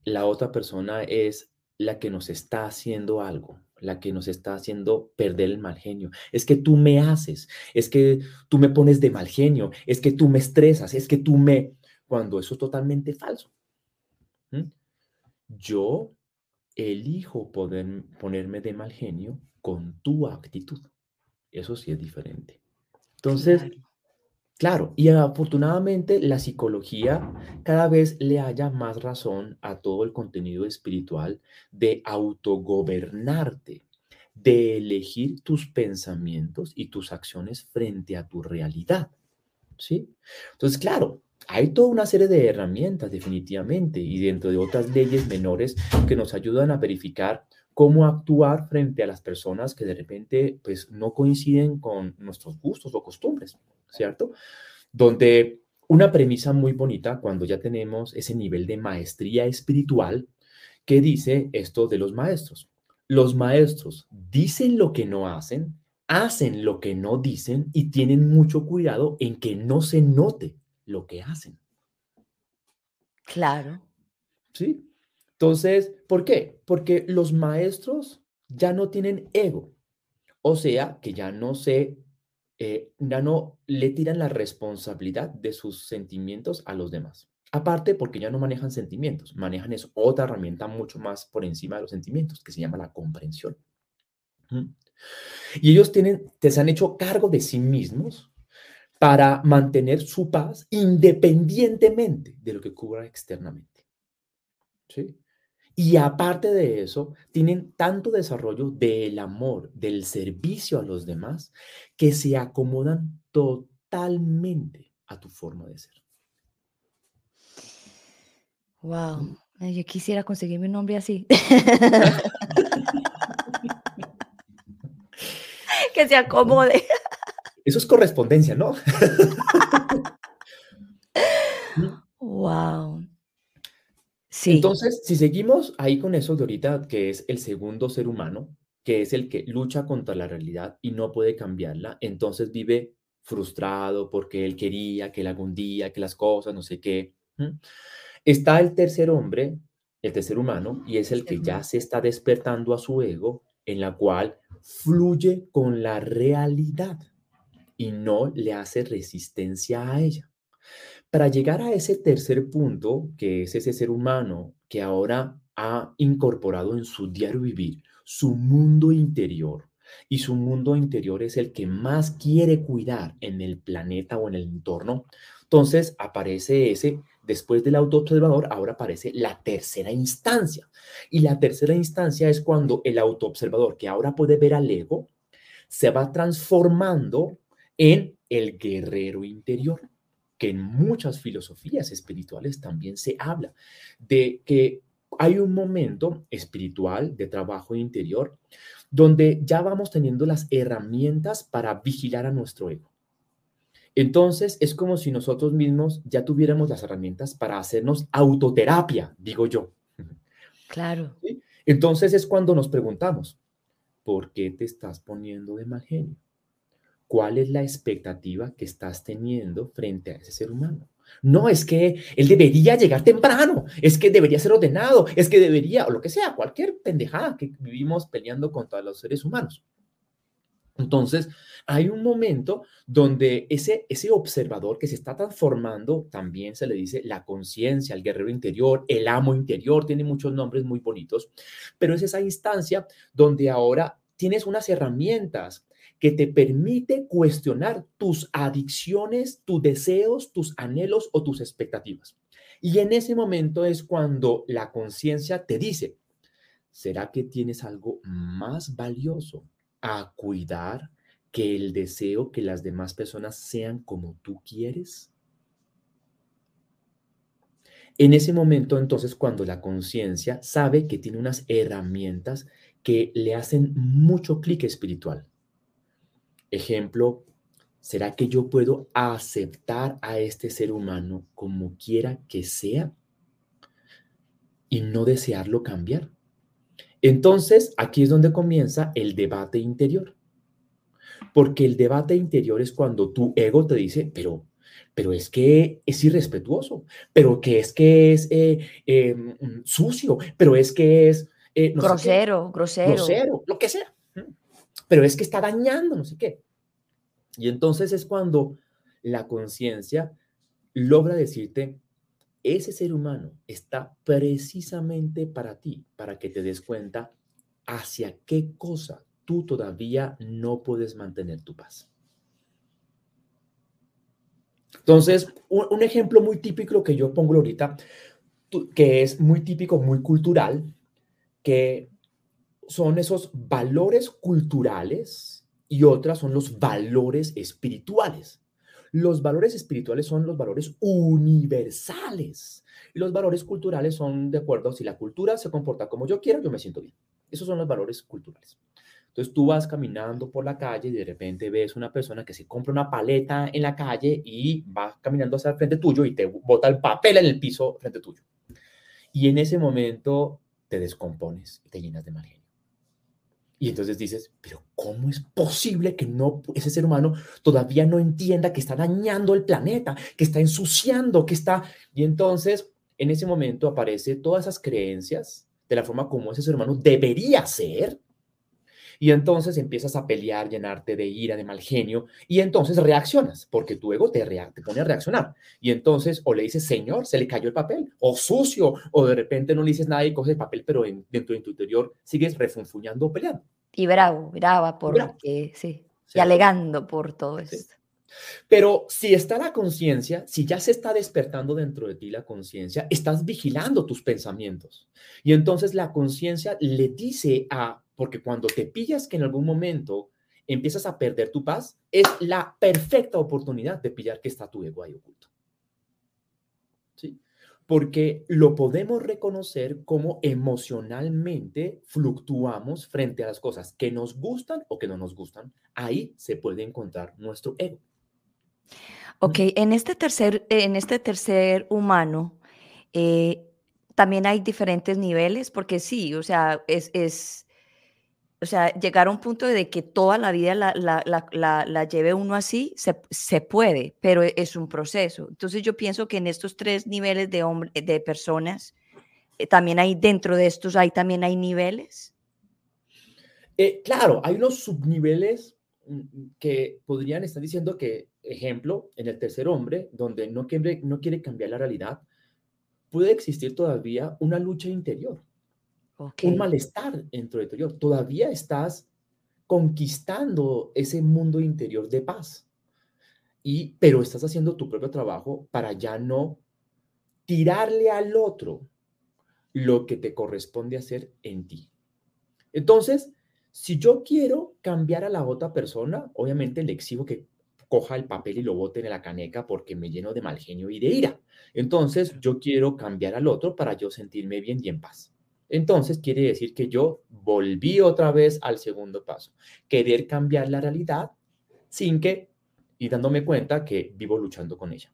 la otra persona es la que nos está haciendo algo, la que nos está haciendo perder el mal genio. Es que tú me haces, es que tú me pones de mal genio, es que tú me estresas, es que tú me... Cuando eso es totalmente falso. Yo elijo poder ponerme de mal genio con tu actitud. Eso sí es diferente. Entonces. Claro, y afortunadamente la psicología cada vez le haya más razón a todo el contenido espiritual de autogobernarte, de elegir tus pensamientos y tus acciones frente a tu realidad. ¿Sí? Entonces, claro, hay toda una serie de herramientas definitivamente y dentro de otras leyes menores que nos ayudan a verificar cómo actuar frente a las personas que de repente pues no coinciden con nuestros gustos o costumbres, ¿cierto? Donde una premisa muy bonita cuando ya tenemos ese nivel de maestría espiritual que dice esto de los maestros. Los maestros dicen lo que no hacen, hacen lo que no dicen y tienen mucho cuidado en que no se note lo que hacen. Claro. ¿Sí? Entonces, ¿por qué? Porque los maestros ya no tienen ego. O sea, que ya no se, eh, ya no le tiran la responsabilidad de sus sentimientos a los demás. Aparte, porque ya no manejan sentimientos, manejan es otra herramienta mucho más por encima de los sentimientos, que se llama la comprensión. Y ellos tienen, se han hecho cargo de sí mismos para mantener su paz independientemente de lo que ocurra externamente. ¿Sí? Y aparte de eso, tienen tanto desarrollo del amor, del servicio a los demás, que se acomodan totalmente a tu forma de ser. Wow. Ay, Yo quisiera conseguirme un nombre así. que se acomode. Eso es correspondencia, ¿no? Wow. Sí. Entonces, si seguimos ahí con eso de ahorita, que es el segundo ser humano, que es el que lucha contra la realidad y no puede cambiarla, entonces vive frustrado porque él quería que él algún día, que las cosas, no sé qué. Está el tercer hombre, el tercer humano, y es el que ya se está despertando a su ego, en la cual fluye con la realidad y no le hace resistencia a ella. Para llegar a ese tercer punto, que es ese ser humano que ahora ha incorporado en su diario vivir su mundo interior, y su mundo interior es el que más quiere cuidar en el planeta o en el entorno, entonces aparece ese, después del autoobservador, ahora aparece la tercera instancia. Y la tercera instancia es cuando el autoobservador, que ahora puede ver al ego, se va transformando en el guerrero interior, que en muchas filosofías espirituales también se habla de que hay un momento espiritual de trabajo interior donde ya vamos teniendo las herramientas para vigilar a nuestro ego. Entonces es como si nosotros mismos ya tuviéramos las herramientas para hacernos autoterapia, digo yo. Claro. Entonces es cuando nos preguntamos, ¿por qué te estás poniendo de mal genio? ¿Cuál es la expectativa que estás teniendo frente a ese ser humano? No, es que él debería llegar temprano, es que debería ser ordenado, es que debería, o lo que sea, cualquier pendejada que vivimos peleando contra los seres humanos. Entonces, hay un momento donde ese, ese observador que se está transformando, también se le dice la conciencia, el guerrero interior, el amo interior, tiene muchos nombres muy bonitos, pero es esa instancia donde ahora tienes unas herramientas que te permite cuestionar tus adicciones, tus deseos, tus anhelos o tus expectativas. Y en ese momento es cuando la conciencia te dice, ¿será que tienes algo más valioso a cuidar que el deseo que las demás personas sean como tú quieres? En ese momento, entonces, cuando la conciencia sabe que tiene unas herramientas que le hacen mucho clic espiritual, Ejemplo, ¿será que yo puedo aceptar a este ser humano como quiera que sea y no desearlo cambiar? Entonces, aquí es donde comienza el debate interior. Porque el debate interior es cuando tu ego te dice, pero, pero es que es irrespetuoso, pero que es que es eh, em, sucio, pero es que es... Eh, grosero, grosero. Grosero, lo que sea pero es que está dañando, no sé qué. Y entonces es cuando la conciencia logra decirte, ese ser humano está precisamente para ti, para que te des cuenta hacia qué cosa tú todavía no puedes mantener tu paz. Entonces, un, ejemplo muy típico que yo pongo ahorita, que es muy típico, muy cultural, que son esos valores culturales y otras son los valores espirituales. Los valores espirituales son los valores universales y los valores culturales son de acuerdo si la cultura se comporta como yo quiero, yo me siento bien. Esos son los valores culturales. Entonces tú vas caminando por la calle y de repente ves una persona que se compra una paleta en la calle y va caminando hacia el frente tuyo y te bota el papel en el piso frente tuyo. Y en ese momento te descompones y te llenas de mal y entonces dices, pero ¿cómo es posible que no ese ser humano todavía no entienda que está dañando el planeta, que está ensuciando, que está... Y entonces, en ese momento aparece todas esas creencias de la forma como ese ser humano debería ser. Y entonces empiezas a pelear, llenarte de ira, de mal genio, y entonces reaccionas, porque tu ego te, te pone a reaccionar. Y entonces o le dices, Señor, se le cayó el papel, o sucio, o de repente no le dices nada y coges el papel, pero dentro de tu interior sigues refunfuñando o peleando. Y bravo, brava porque, sí, y alegando por todo esto. Pero si está la conciencia, si ya se está despertando dentro de ti la conciencia, estás vigilando tus pensamientos. Y entonces la conciencia le dice a, porque cuando te pillas que en algún momento empiezas a perder tu paz, es la perfecta oportunidad de pillar que está tu ego ahí oculto. ¿Sí? porque lo podemos reconocer como emocionalmente fluctuamos frente a las cosas que nos gustan o que no nos gustan. Ahí se puede encontrar nuestro ego. Ok, en este tercer, en este tercer humano, eh, también hay diferentes niveles, porque sí, o sea, es, es o sea, llegar a un punto de que toda la vida la, la, la, la lleve uno así, se, se, puede, pero e, es un proceso. Entonces yo pienso que en estos tres niveles de, hombre, de personas, eh, también hay dentro de estos, hay también hay niveles. Eh, claro, hay unos subniveles mm, mm, que podrían estar diciendo que, ejemplo, en el tercer hombre, donde no quiere, no quiere cambiar la realidad, puede existir todavía una lucha interior un malestar dentro de tu interior. Todavía estás conquistando ese mundo interior de paz. Y, pero estás haciendo tu propio trabajo para ya no tirarle al otro lo que te corresponde hacer en ti. Entonces, si yo quiero cambiar a la otra persona, obviamente le exijo que coja el papel y lo bote en la caneca porque me lleno de mal genio y de ira. Entonces, yo quiero cambiar al otro para yo sentirme bien y en paz. Entonces quiere decir que yo volví otra vez al segundo paso, querer cambiar la realidad sin que, y dándome cuenta que vivo luchando con ella.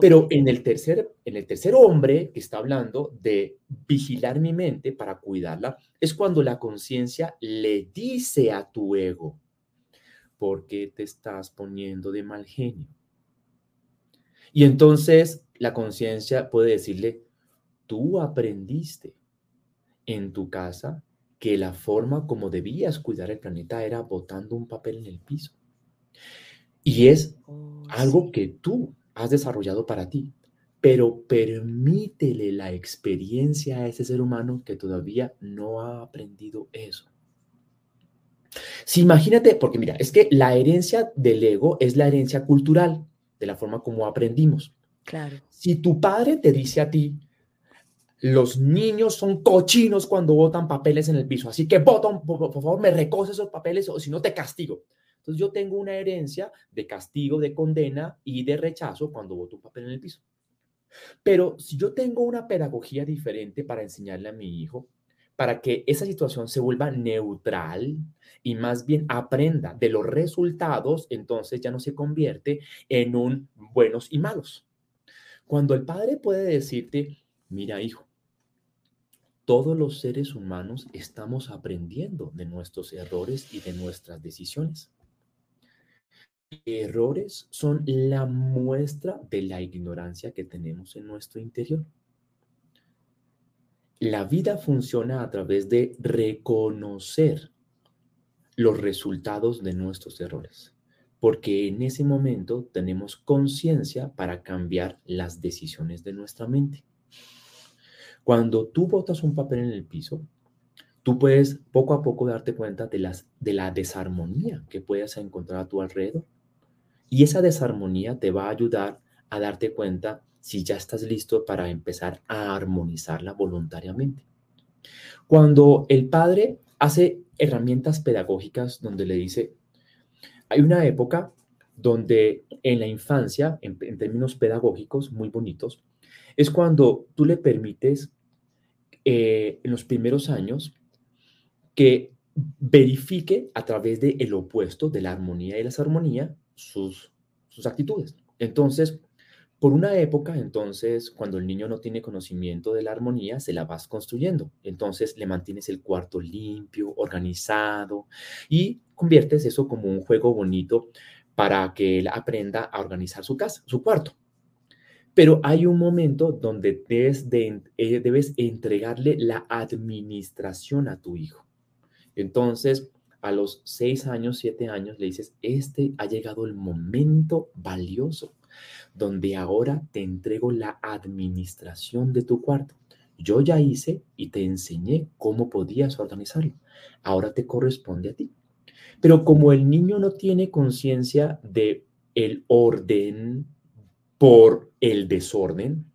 Pero en el, tercer, en el tercer hombre que está hablando de vigilar mi mente para cuidarla, es cuando la conciencia le dice a tu ego, ¿por qué te estás poniendo de mal genio? Y entonces la conciencia puede decirle, tú aprendiste en tu casa que la forma como debías cuidar el planeta era botando un papel en el piso. Y es oh, algo que tú has desarrollado para ti, pero permítele la experiencia a ese ser humano que todavía no ha aprendido eso. Si imagínate, porque mira, es que la herencia del ego es la herencia cultural, de la forma como aprendimos. Claro. Si tu padre te dice a ti, los niños son cochinos cuando botan papeles en el piso, así que botan, por, favor, me recoge esos papeles o si no te castigo. Entonces yo tengo una herencia de castigo, de condena y de rechazo cuando boto un papel en el piso. Pero si yo tengo una pedagogía diferente para enseñarle a mi hijo, para que esa situación se vuelva neutral y más bien aprenda de los resultados, entonces ya no se convierte en un buenos y malos. Cuando el padre puede decirte, mira hijo, todos los seres humanos estamos aprendiendo de nuestros errores y de nuestras decisiones. Errores son la muestra de la ignorancia que tenemos en nuestro interior. La vida funciona a través de reconocer los resultados de nuestros errores, porque en ese momento tenemos conciencia para cambiar las decisiones de nuestra mente. Cuando tú botas un papel en el piso, tú puedes poco a poco darte cuenta de, las, de la desarmonía que puedes encontrar a tu alrededor. Y esa desarmonía te va a ayudar a darte cuenta si ya estás listo para empezar a armonizarla voluntariamente. Cuando el padre hace herramientas pedagógicas donde le dice, hay una época donde en la infancia, en, en términos pedagógicos muy bonitos, es cuando tú le permites eh, en los primeros años que verifique a través del el opuesto de la armonía y la desarmonía sus, sus actitudes. Entonces, por una época, entonces, cuando el niño no tiene conocimiento de la armonía, se la vas construyendo. Entonces, le mantienes el cuarto limpio, organizado y conviertes eso como un juego bonito para que él aprenda a organizar su casa, su cuarto. Pero hay un momento donde debes, de, eh, debes entregarle la administración a tu hijo. Entonces, a los seis años, siete años, le dices, este ha llegado el momento valioso, donde ahora te entrego la administración de tu cuarto. Yo ya hice y te enseñé cómo podías organizarlo. Ahora te corresponde a ti. Pero como el niño no tiene conciencia de el orden por el desorden.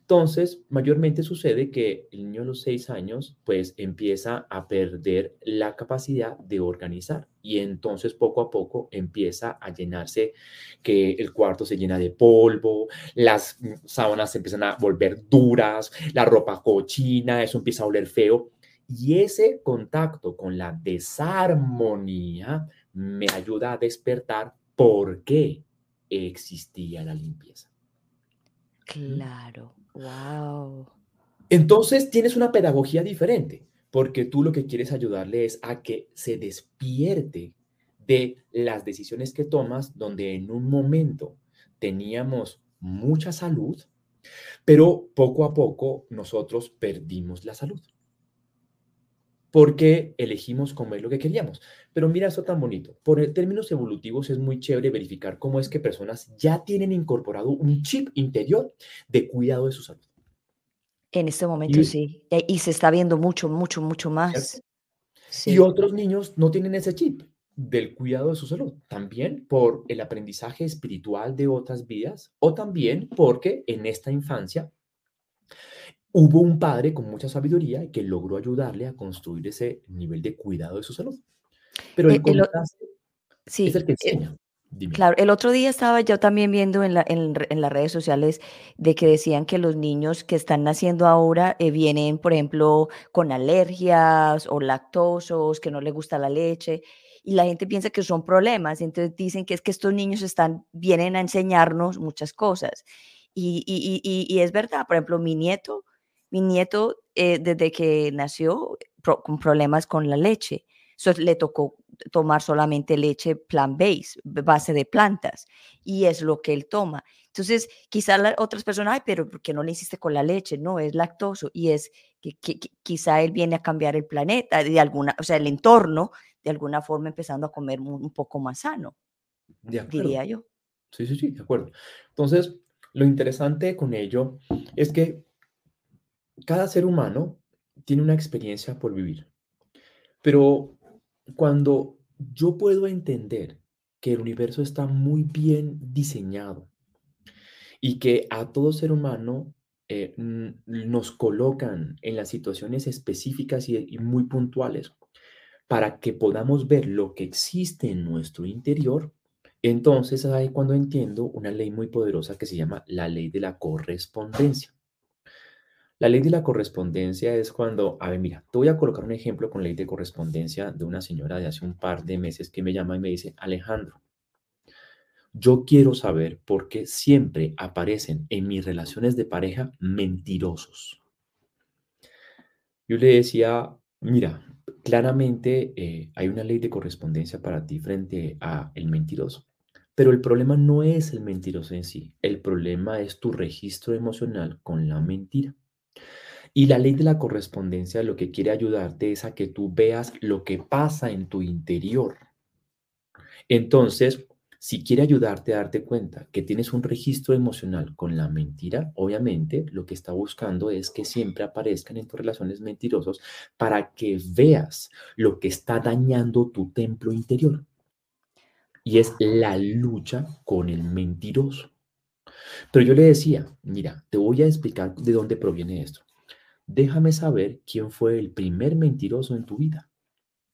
Entonces, mayormente sucede que el niño a los seis años, pues empieza a perder la capacidad de organizar y entonces poco a poco empieza a llenarse, que el cuarto se llena de polvo, las sábanas se empiezan a volver duras, la ropa cochina, eso empieza a oler feo. Y ese contacto con la desarmonía me ayuda a despertar por qué existía la limpieza. Claro, wow. Entonces tienes una pedagogía diferente, porque tú lo que quieres ayudarle es a que se despierte de las decisiones que tomas, donde en un momento teníamos mucha salud, pero poco a poco nosotros perdimos la salud porque elegimos comer lo que queríamos. Pero mira esto tan bonito. Por términos evolutivos es muy chévere verificar cómo es que personas ya tienen incorporado un chip interior de cuidado de su salud. En este momento sí. Y se está viendo mucho, mucho, mucho más. Y otros niños no tienen ese chip del cuidado de su salud, también por el aprendizaje espiritual de otras vidas o también porque en esta infancia hubo un padre con mucha sabiduría que logró ayudarle a construir ese nivel de cuidado de su salud. Pero el, el sí, es el que eh, enseña. Claro, el otro día estaba yo también viendo en, la, en, las redes sociales de que decían que los niños que están naciendo ahora eh, vienen, por ejemplo, con alergias o lactosos, que no les gusta la leche, y la gente piensa que son problemas, entonces dicen que es que estos niños están, vienen a enseñarnos muchas cosas. Y, y, y, y es verdad, por ejemplo, mi nieto, mi nieto eh, desde que nació con problemas con la leche, le tocó tomar solamente leche plant-based, base de plantas, y es lo que él toma. Entonces, quizá otras personas, ay, pero ¿por qué no le hiciste con la leche? No, es lactoso, y es que, quizá él viene a cambiar el planeta, de alguna, o sea, el entorno, de alguna forma empezando a comer un, poco más sano, diría yo. Sí, sí, sí, de acuerdo. Entonces, lo interesante con ello es que cada ser humano tiene una experiencia por vivir, pero cuando yo puedo entender que el universo está muy bien diseñado y que a todo ser humano eh, nos colocan en las situaciones específicas y, muy puntuales para que podamos ver lo que existe en nuestro interior, entonces ahí cuando entiendo una ley muy poderosa que se llama la ley de la correspondencia. La ley de la correspondencia es cuando, a ver, mira, te voy a colocar un ejemplo con ley de correspondencia de una señora de hace un par de meses que me llama y me dice, Alejandro, yo quiero saber por qué siempre aparecen en mis relaciones de pareja mentirosos. Yo le decía, mira, claramente eh, hay una ley de correspondencia para ti frente a el mentiroso. Pero el problema no es el mentiroso en sí, el problema es tu registro emocional con la mentira. Y la ley de la correspondencia lo que quiere ayudarte es a que tú veas lo que pasa en tu interior. Entonces, si quiere ayudarte a darte cuenta que tienes un registro emocional con la mentira, obviamente lo que está buscando es que siempre aparezcan en tus relaciones mentirosos para que veas lo que está dañando tu templo interior. Y es la lucha con el mentiroso. Pero yo le decía, mira, te voy a explicar de dónde proviene esto déjame saber quién fue el primer mentiroso en tu vida.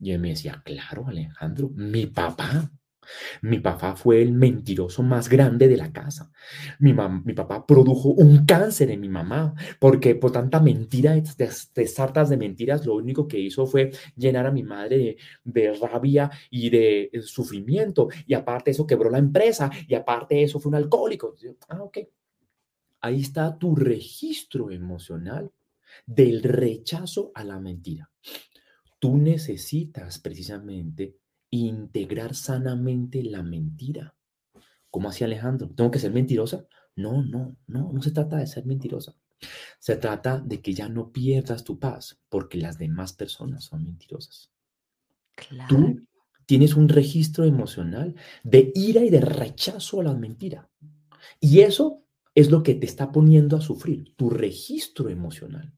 Y él me decía, claro, Alejandro, mi papá. Mi papá fue el mentiroso más grande de la casa. Mi, mi papá produjo un cáncer en mi mamá porque por tanta mentira, de, de, de mentiras, lo único que hizo fue llenar a mi madre de, rabia y de, de, sufrimiento. Y aparte eso quebró la empresa y aparte eso fue un alcohólico. Ah, ok. Ahí está tu registro emocional del rechazo a la mentira. Tú necesitas precisamente integrar sanamente la mentira. ¿Cómo hacía Alejandro? ¿Tengo que ser mentirosa? No, no, no, no se trata de ser mentirosa. Se trata de que ya no pierdas tu paz porque las demás personas son mentirosas. Claro. Tú tienes un registro emocional de ira y de rechazo a la mentira. Y eso es lo que te está poniendo a sufrir, tu registro emocional.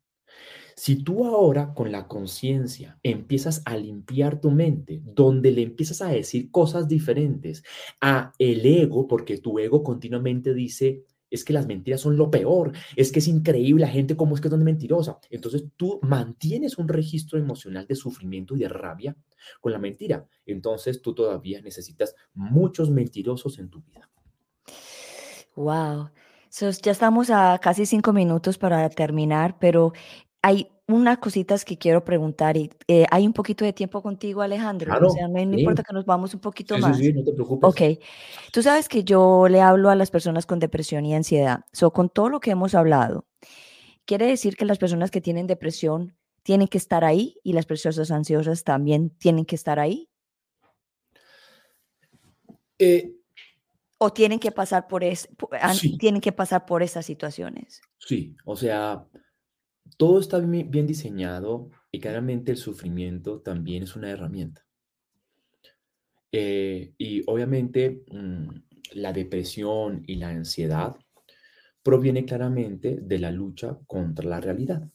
Si tú ahora con la conciencia empiezas a limpiar tu mente, donde le empiezas a decir cosas diferentes a el ego, porque tu ego continuamente dice, es que las mentiras son lo peor, es que es increíble la gente cómo es que es mentirosa. Entonces tú mantienes un registro emocional de sufrimiento y de rabia con la mentira. Entonces tú todavía necesitas muchos mentirosos en tu vida. Wow. ya estamos a casi cinco minutos para terminar, pero hay unas cositas que quiero preguntar y eh, hay un poquito de tiempo contigo, Alejandro. o sea, no, importa que nos vamos un poquito más. Sí, sí, no te preocupes. Ok. Tú sabes que yo le hablo a las personas con depresión y ansiedad. So, con todo lo que hemos hablado, quiere decir que las personas que tienen depresión tienen que estar ahí y las personas ansiosas también tienen que estar ahí? Eh, ¿O tienen que pasar por es, tienen que pasar por esas situaciones? Sí, o sea, todo está bien diseñado y claramente el sufrimiento también es una herramienta. Eh, y obviamente mm, la depresión y la ansiedad proviene claramente de la lucha contra la realidad.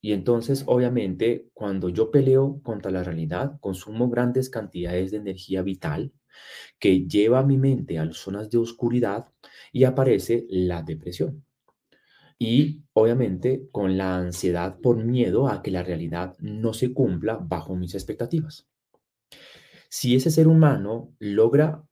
Y entonces, obviamente, cuando yo peleo contra la realidad, consumo grandes cantidades de energía vital que lleva a mi mente a zonas de oscuridad y aparece la depresión. Y obviamente con la ansiedad por miedo a que la realidad no se cumpla bajo mis expectativas. Si ese ser humano logra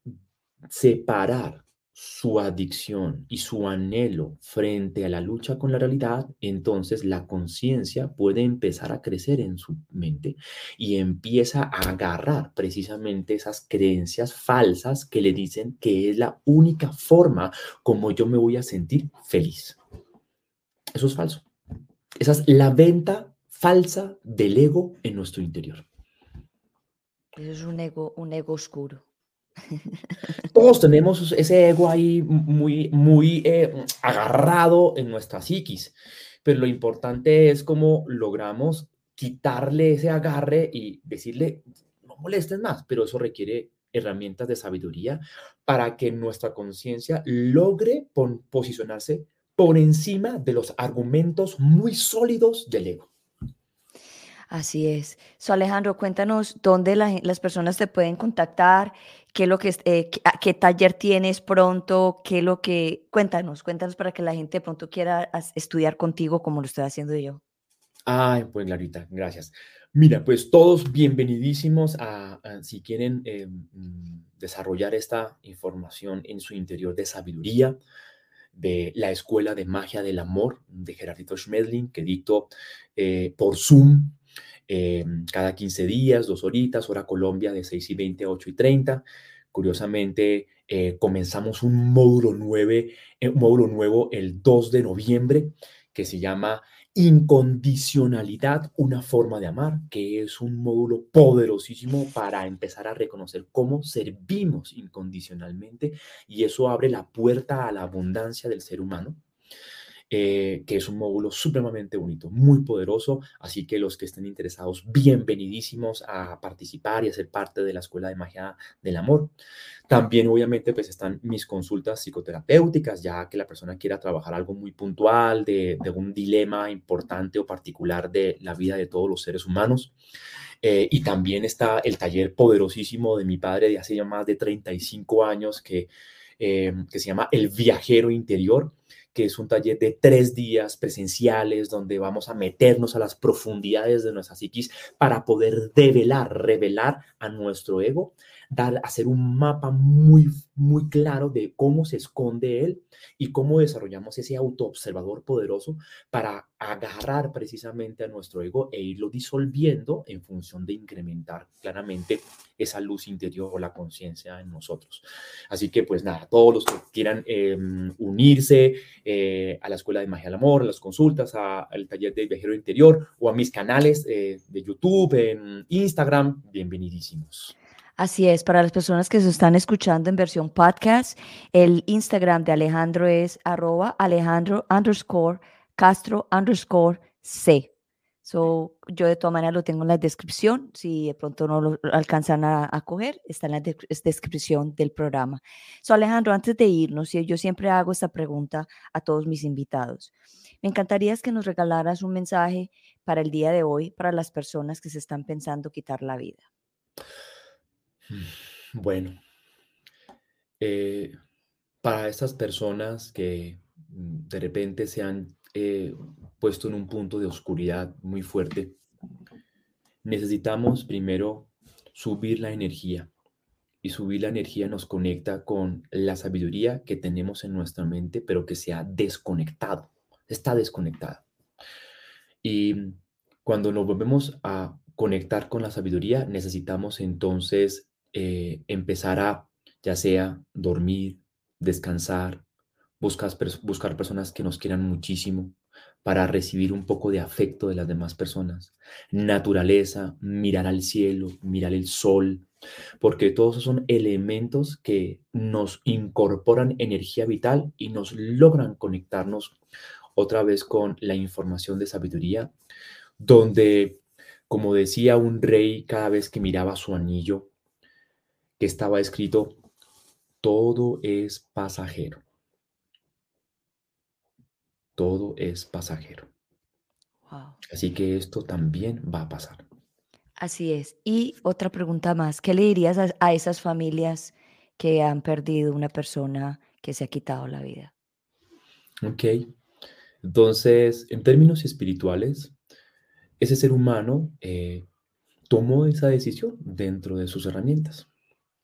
separar su adicción y su anhelo frente a la lucha con la realidad, entonces la conciencia puede empezar a crecer en su mente y empieza a agarrar precisamente esas creencias falsas que le dicen que es la única forma como yo me voy a sentir feliz. Eso es falso. Esa es la venta falsa del ego en nuestro interior. Eso es un ego, un ego oscuro. Todos tenemos ese ego ahí muy, muy eh, agarrado en nuestra psiquis, pero lo importante es cómo logramos quitarle ese agarre y decirle, no molestes más, pero eso requiere herramientas de sabiduría para que nuestra conciencia logre posicionarse por encima de los argumentos muy sólidos del ego. Así es. So, Alejandro, cuéntanos dónde las personas te pueden contactar, qué lo que eh, qué, taller tienes pronto, qué lo que cuéntanos, cuéntanos para que la gente pronto quiera estudiar contigo como lo estoy haciendo yo. Ay, pues Clarita, gracias. Mira, pues todos bienvenidísimos a, si quieren eh, mm, desarrollar esta información en su interior de sabiduría de la Escuela de Magia del Amor de Gerardito Schmedlin, que dicto eh, por Zoom eh, cada 15 días, dos horitas, hora Colombia de 6 y 20 a 8 y 30. Curiosamente, eh, comenzamos un módulo, nueve, un módulo nuevo el 2 de noviembre que se llama Incondicionalidad, una forma de amar, que es un módulo poderosísimo para empezar a reconocer cómo servimos incondicionalmente y eso abre la puerta a la abundancia del ser humano. Eh, que es un módulo supremamente bonito, muy poderoso, así que los que estén interesados, bienvenidísimos a participar y a ser parte de la Escuela de Magia del Amor. También, obviamente, pues están mis consultas psicoterapéuticas, ya que la persona quiera trabajar algo muy puntual de, un dilema importante o particular de la vida de todos los seres humanos. Eh, y también está el taller poderosísimo de mi padre de hace ya más de 35 años que, eh, que se llama El Viajero Interior que es un taller de tres días presenciales donde vamos a meternos a las profundidades de nuestra psiquis para poder develar, revelar a nuestro ego dar, hacer un mapa muy, muy claro de cómo se esconde él y cómo desarrollamos ese autoobservador poderoso para agarrar precisamente a nuestro ego e irlo disolviendo en función de incrementar claramente esa luz interior o la conciencia en nosotros. Así que pues nada, todos los que quieran em, unirse eh, a la Escuela de Magia del Amor, a las consultas, al taller de viajero interior o a mis canales eh, de YouTube, en Instagram, bienvenidísimos. Así es, para las personas que se están escuchando en versión podcast, el Instagram de Alejandro es arroba Alejandro underscore Castro underscore C. So, yo de todas maneras lo tengo en la descripción. Si de pronto no lo alcanzan a, coger, está en la descripción del programa. So, Alejandro, antes de irnos, yo siempre hago esta pregunta a todos mis invitados. Me encantaría que nos regalaras un mensaje para el día de hoy, para las personas que se están pensando quitar la vida. Bueno, eh, para estas personas que mm, de repente se han eh, puesto en un punto de oscuridad muy fuerte, necesitamos primero subir la energía. Y subir la energía nos conecta con la sabiduría que tenemos en nuestra mente, pero que se ha desconectado, está desconectada. Y cuando nos volvemos a conectar con la sabiduría, necesitamos entonces eh, empezar a, ya sea dormir, descansar, buscar, buscar personas que nos quieran muchísimo, para recibir un poco de afecto de las demás personas. Naturaleza, mirar al cielo, mirar el sol, porque todos esos son elementos que nos incorporan energía vital y nos logran conectarnos otra vez con la información de sabiduría, donde, como decía un rey cada vez que miraba su anillo, que estaba escrito, todo es pasajero. Todo es pasajero. Así que esto también va a pasar. Así es. Y otra pregunta más, ¿qué le dirías a, esas familias que han perdido una persona que se ha quitado la vida? Ok. Entonces, en términos espirituales, ese ser humano eh, tomó esa decisión dentro de sus herramientas.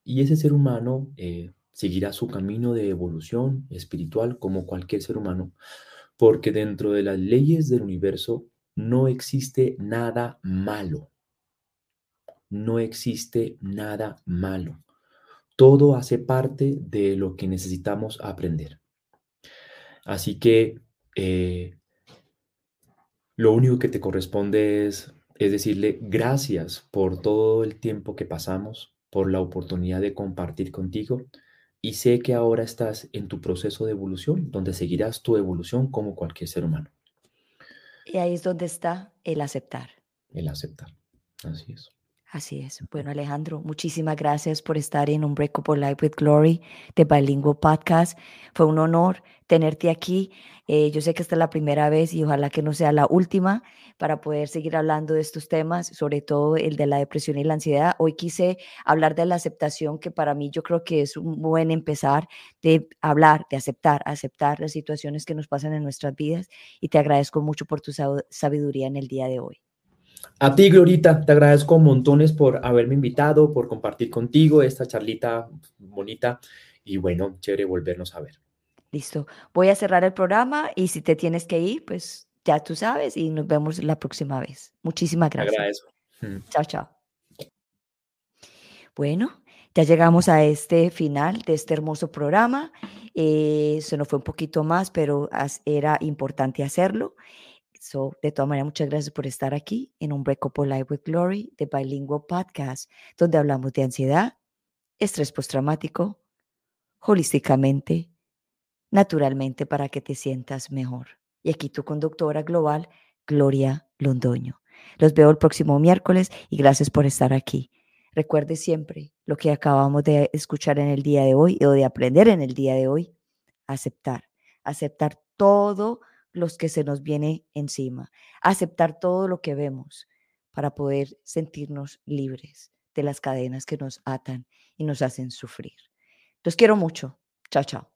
Y ese ser humano eh, seguirá su camino de evolución espiritual como cualquier ser humano, porque dentro de las leyes del universo no existe nada malo. No existe nada malo. Todo hace parte de lo que necesitamos aprender. Así que eh, lo único que te corresponde es, es decirle gracias por todo el tiempo que pasamos, por la oportunidad de compartir contigo y sé que ahora estás en tu proceso de evolución, donde seguirás tu evolución como cualquier ser humano. Y ahí es donde está el aceptar. El aceptar. Así es. Así es. Bueno, Alejandro, muchísimas gracias por estar en Unbreakable Life with Glory de Bilingual Podcast. Fue un honor tenerte aquí. Eh, yo sé que esta es la primera vez y ojalá que no sea la última para poder seguir hablando de estos temas, sobre todo el de la depresión y la ansiedad. Hoy quise hablar de la aceptación, que para mí yo creo que es un buen empezar de hablar, de aceptar, aceptar las situaciones que nos pasan en nuestras vidas y te agradezco mucho por tu sabiduría en el día de hoy. A ti, Glorita, te agradezco montones por haberme invitado, por compartir contigo esta charlita bonita y bueno, chévere volvernos a ver. Listo. Voy a cerrar el programa y si te tienes que ir, pues ya tú sabes y nos vemos la próxima vez. Muchísimas gracias. agradezco. Chao, chao. Bueno, ya llegamos a este final de este hermoso programa. Eh, se nos fue un poquito más, pero era importante hacerlo. So, de todas maneras, muchas gracias por estar aquí en un Breakable Life with Glory de Bilingual Podcast, donde hablamos de ansiedad, estrés postraumático, holísticamente, naturalmente para que te sientas mejor. Y aquí tu conductora global, Gloria Londoño. Los veo el próximo miércoles y gracias por estar aquí. Recuerde siempre lo que acabamos de escuchar en el día de hoy o de aprender en el día de hoy. Aceptar, aceptar todo lo que se nos viene encima, aceptar todo lo que vemos para poder sentirnos libres de las cadenas que nos atan y nos hacen sufrir. Los quiero mucho. Chao, chao.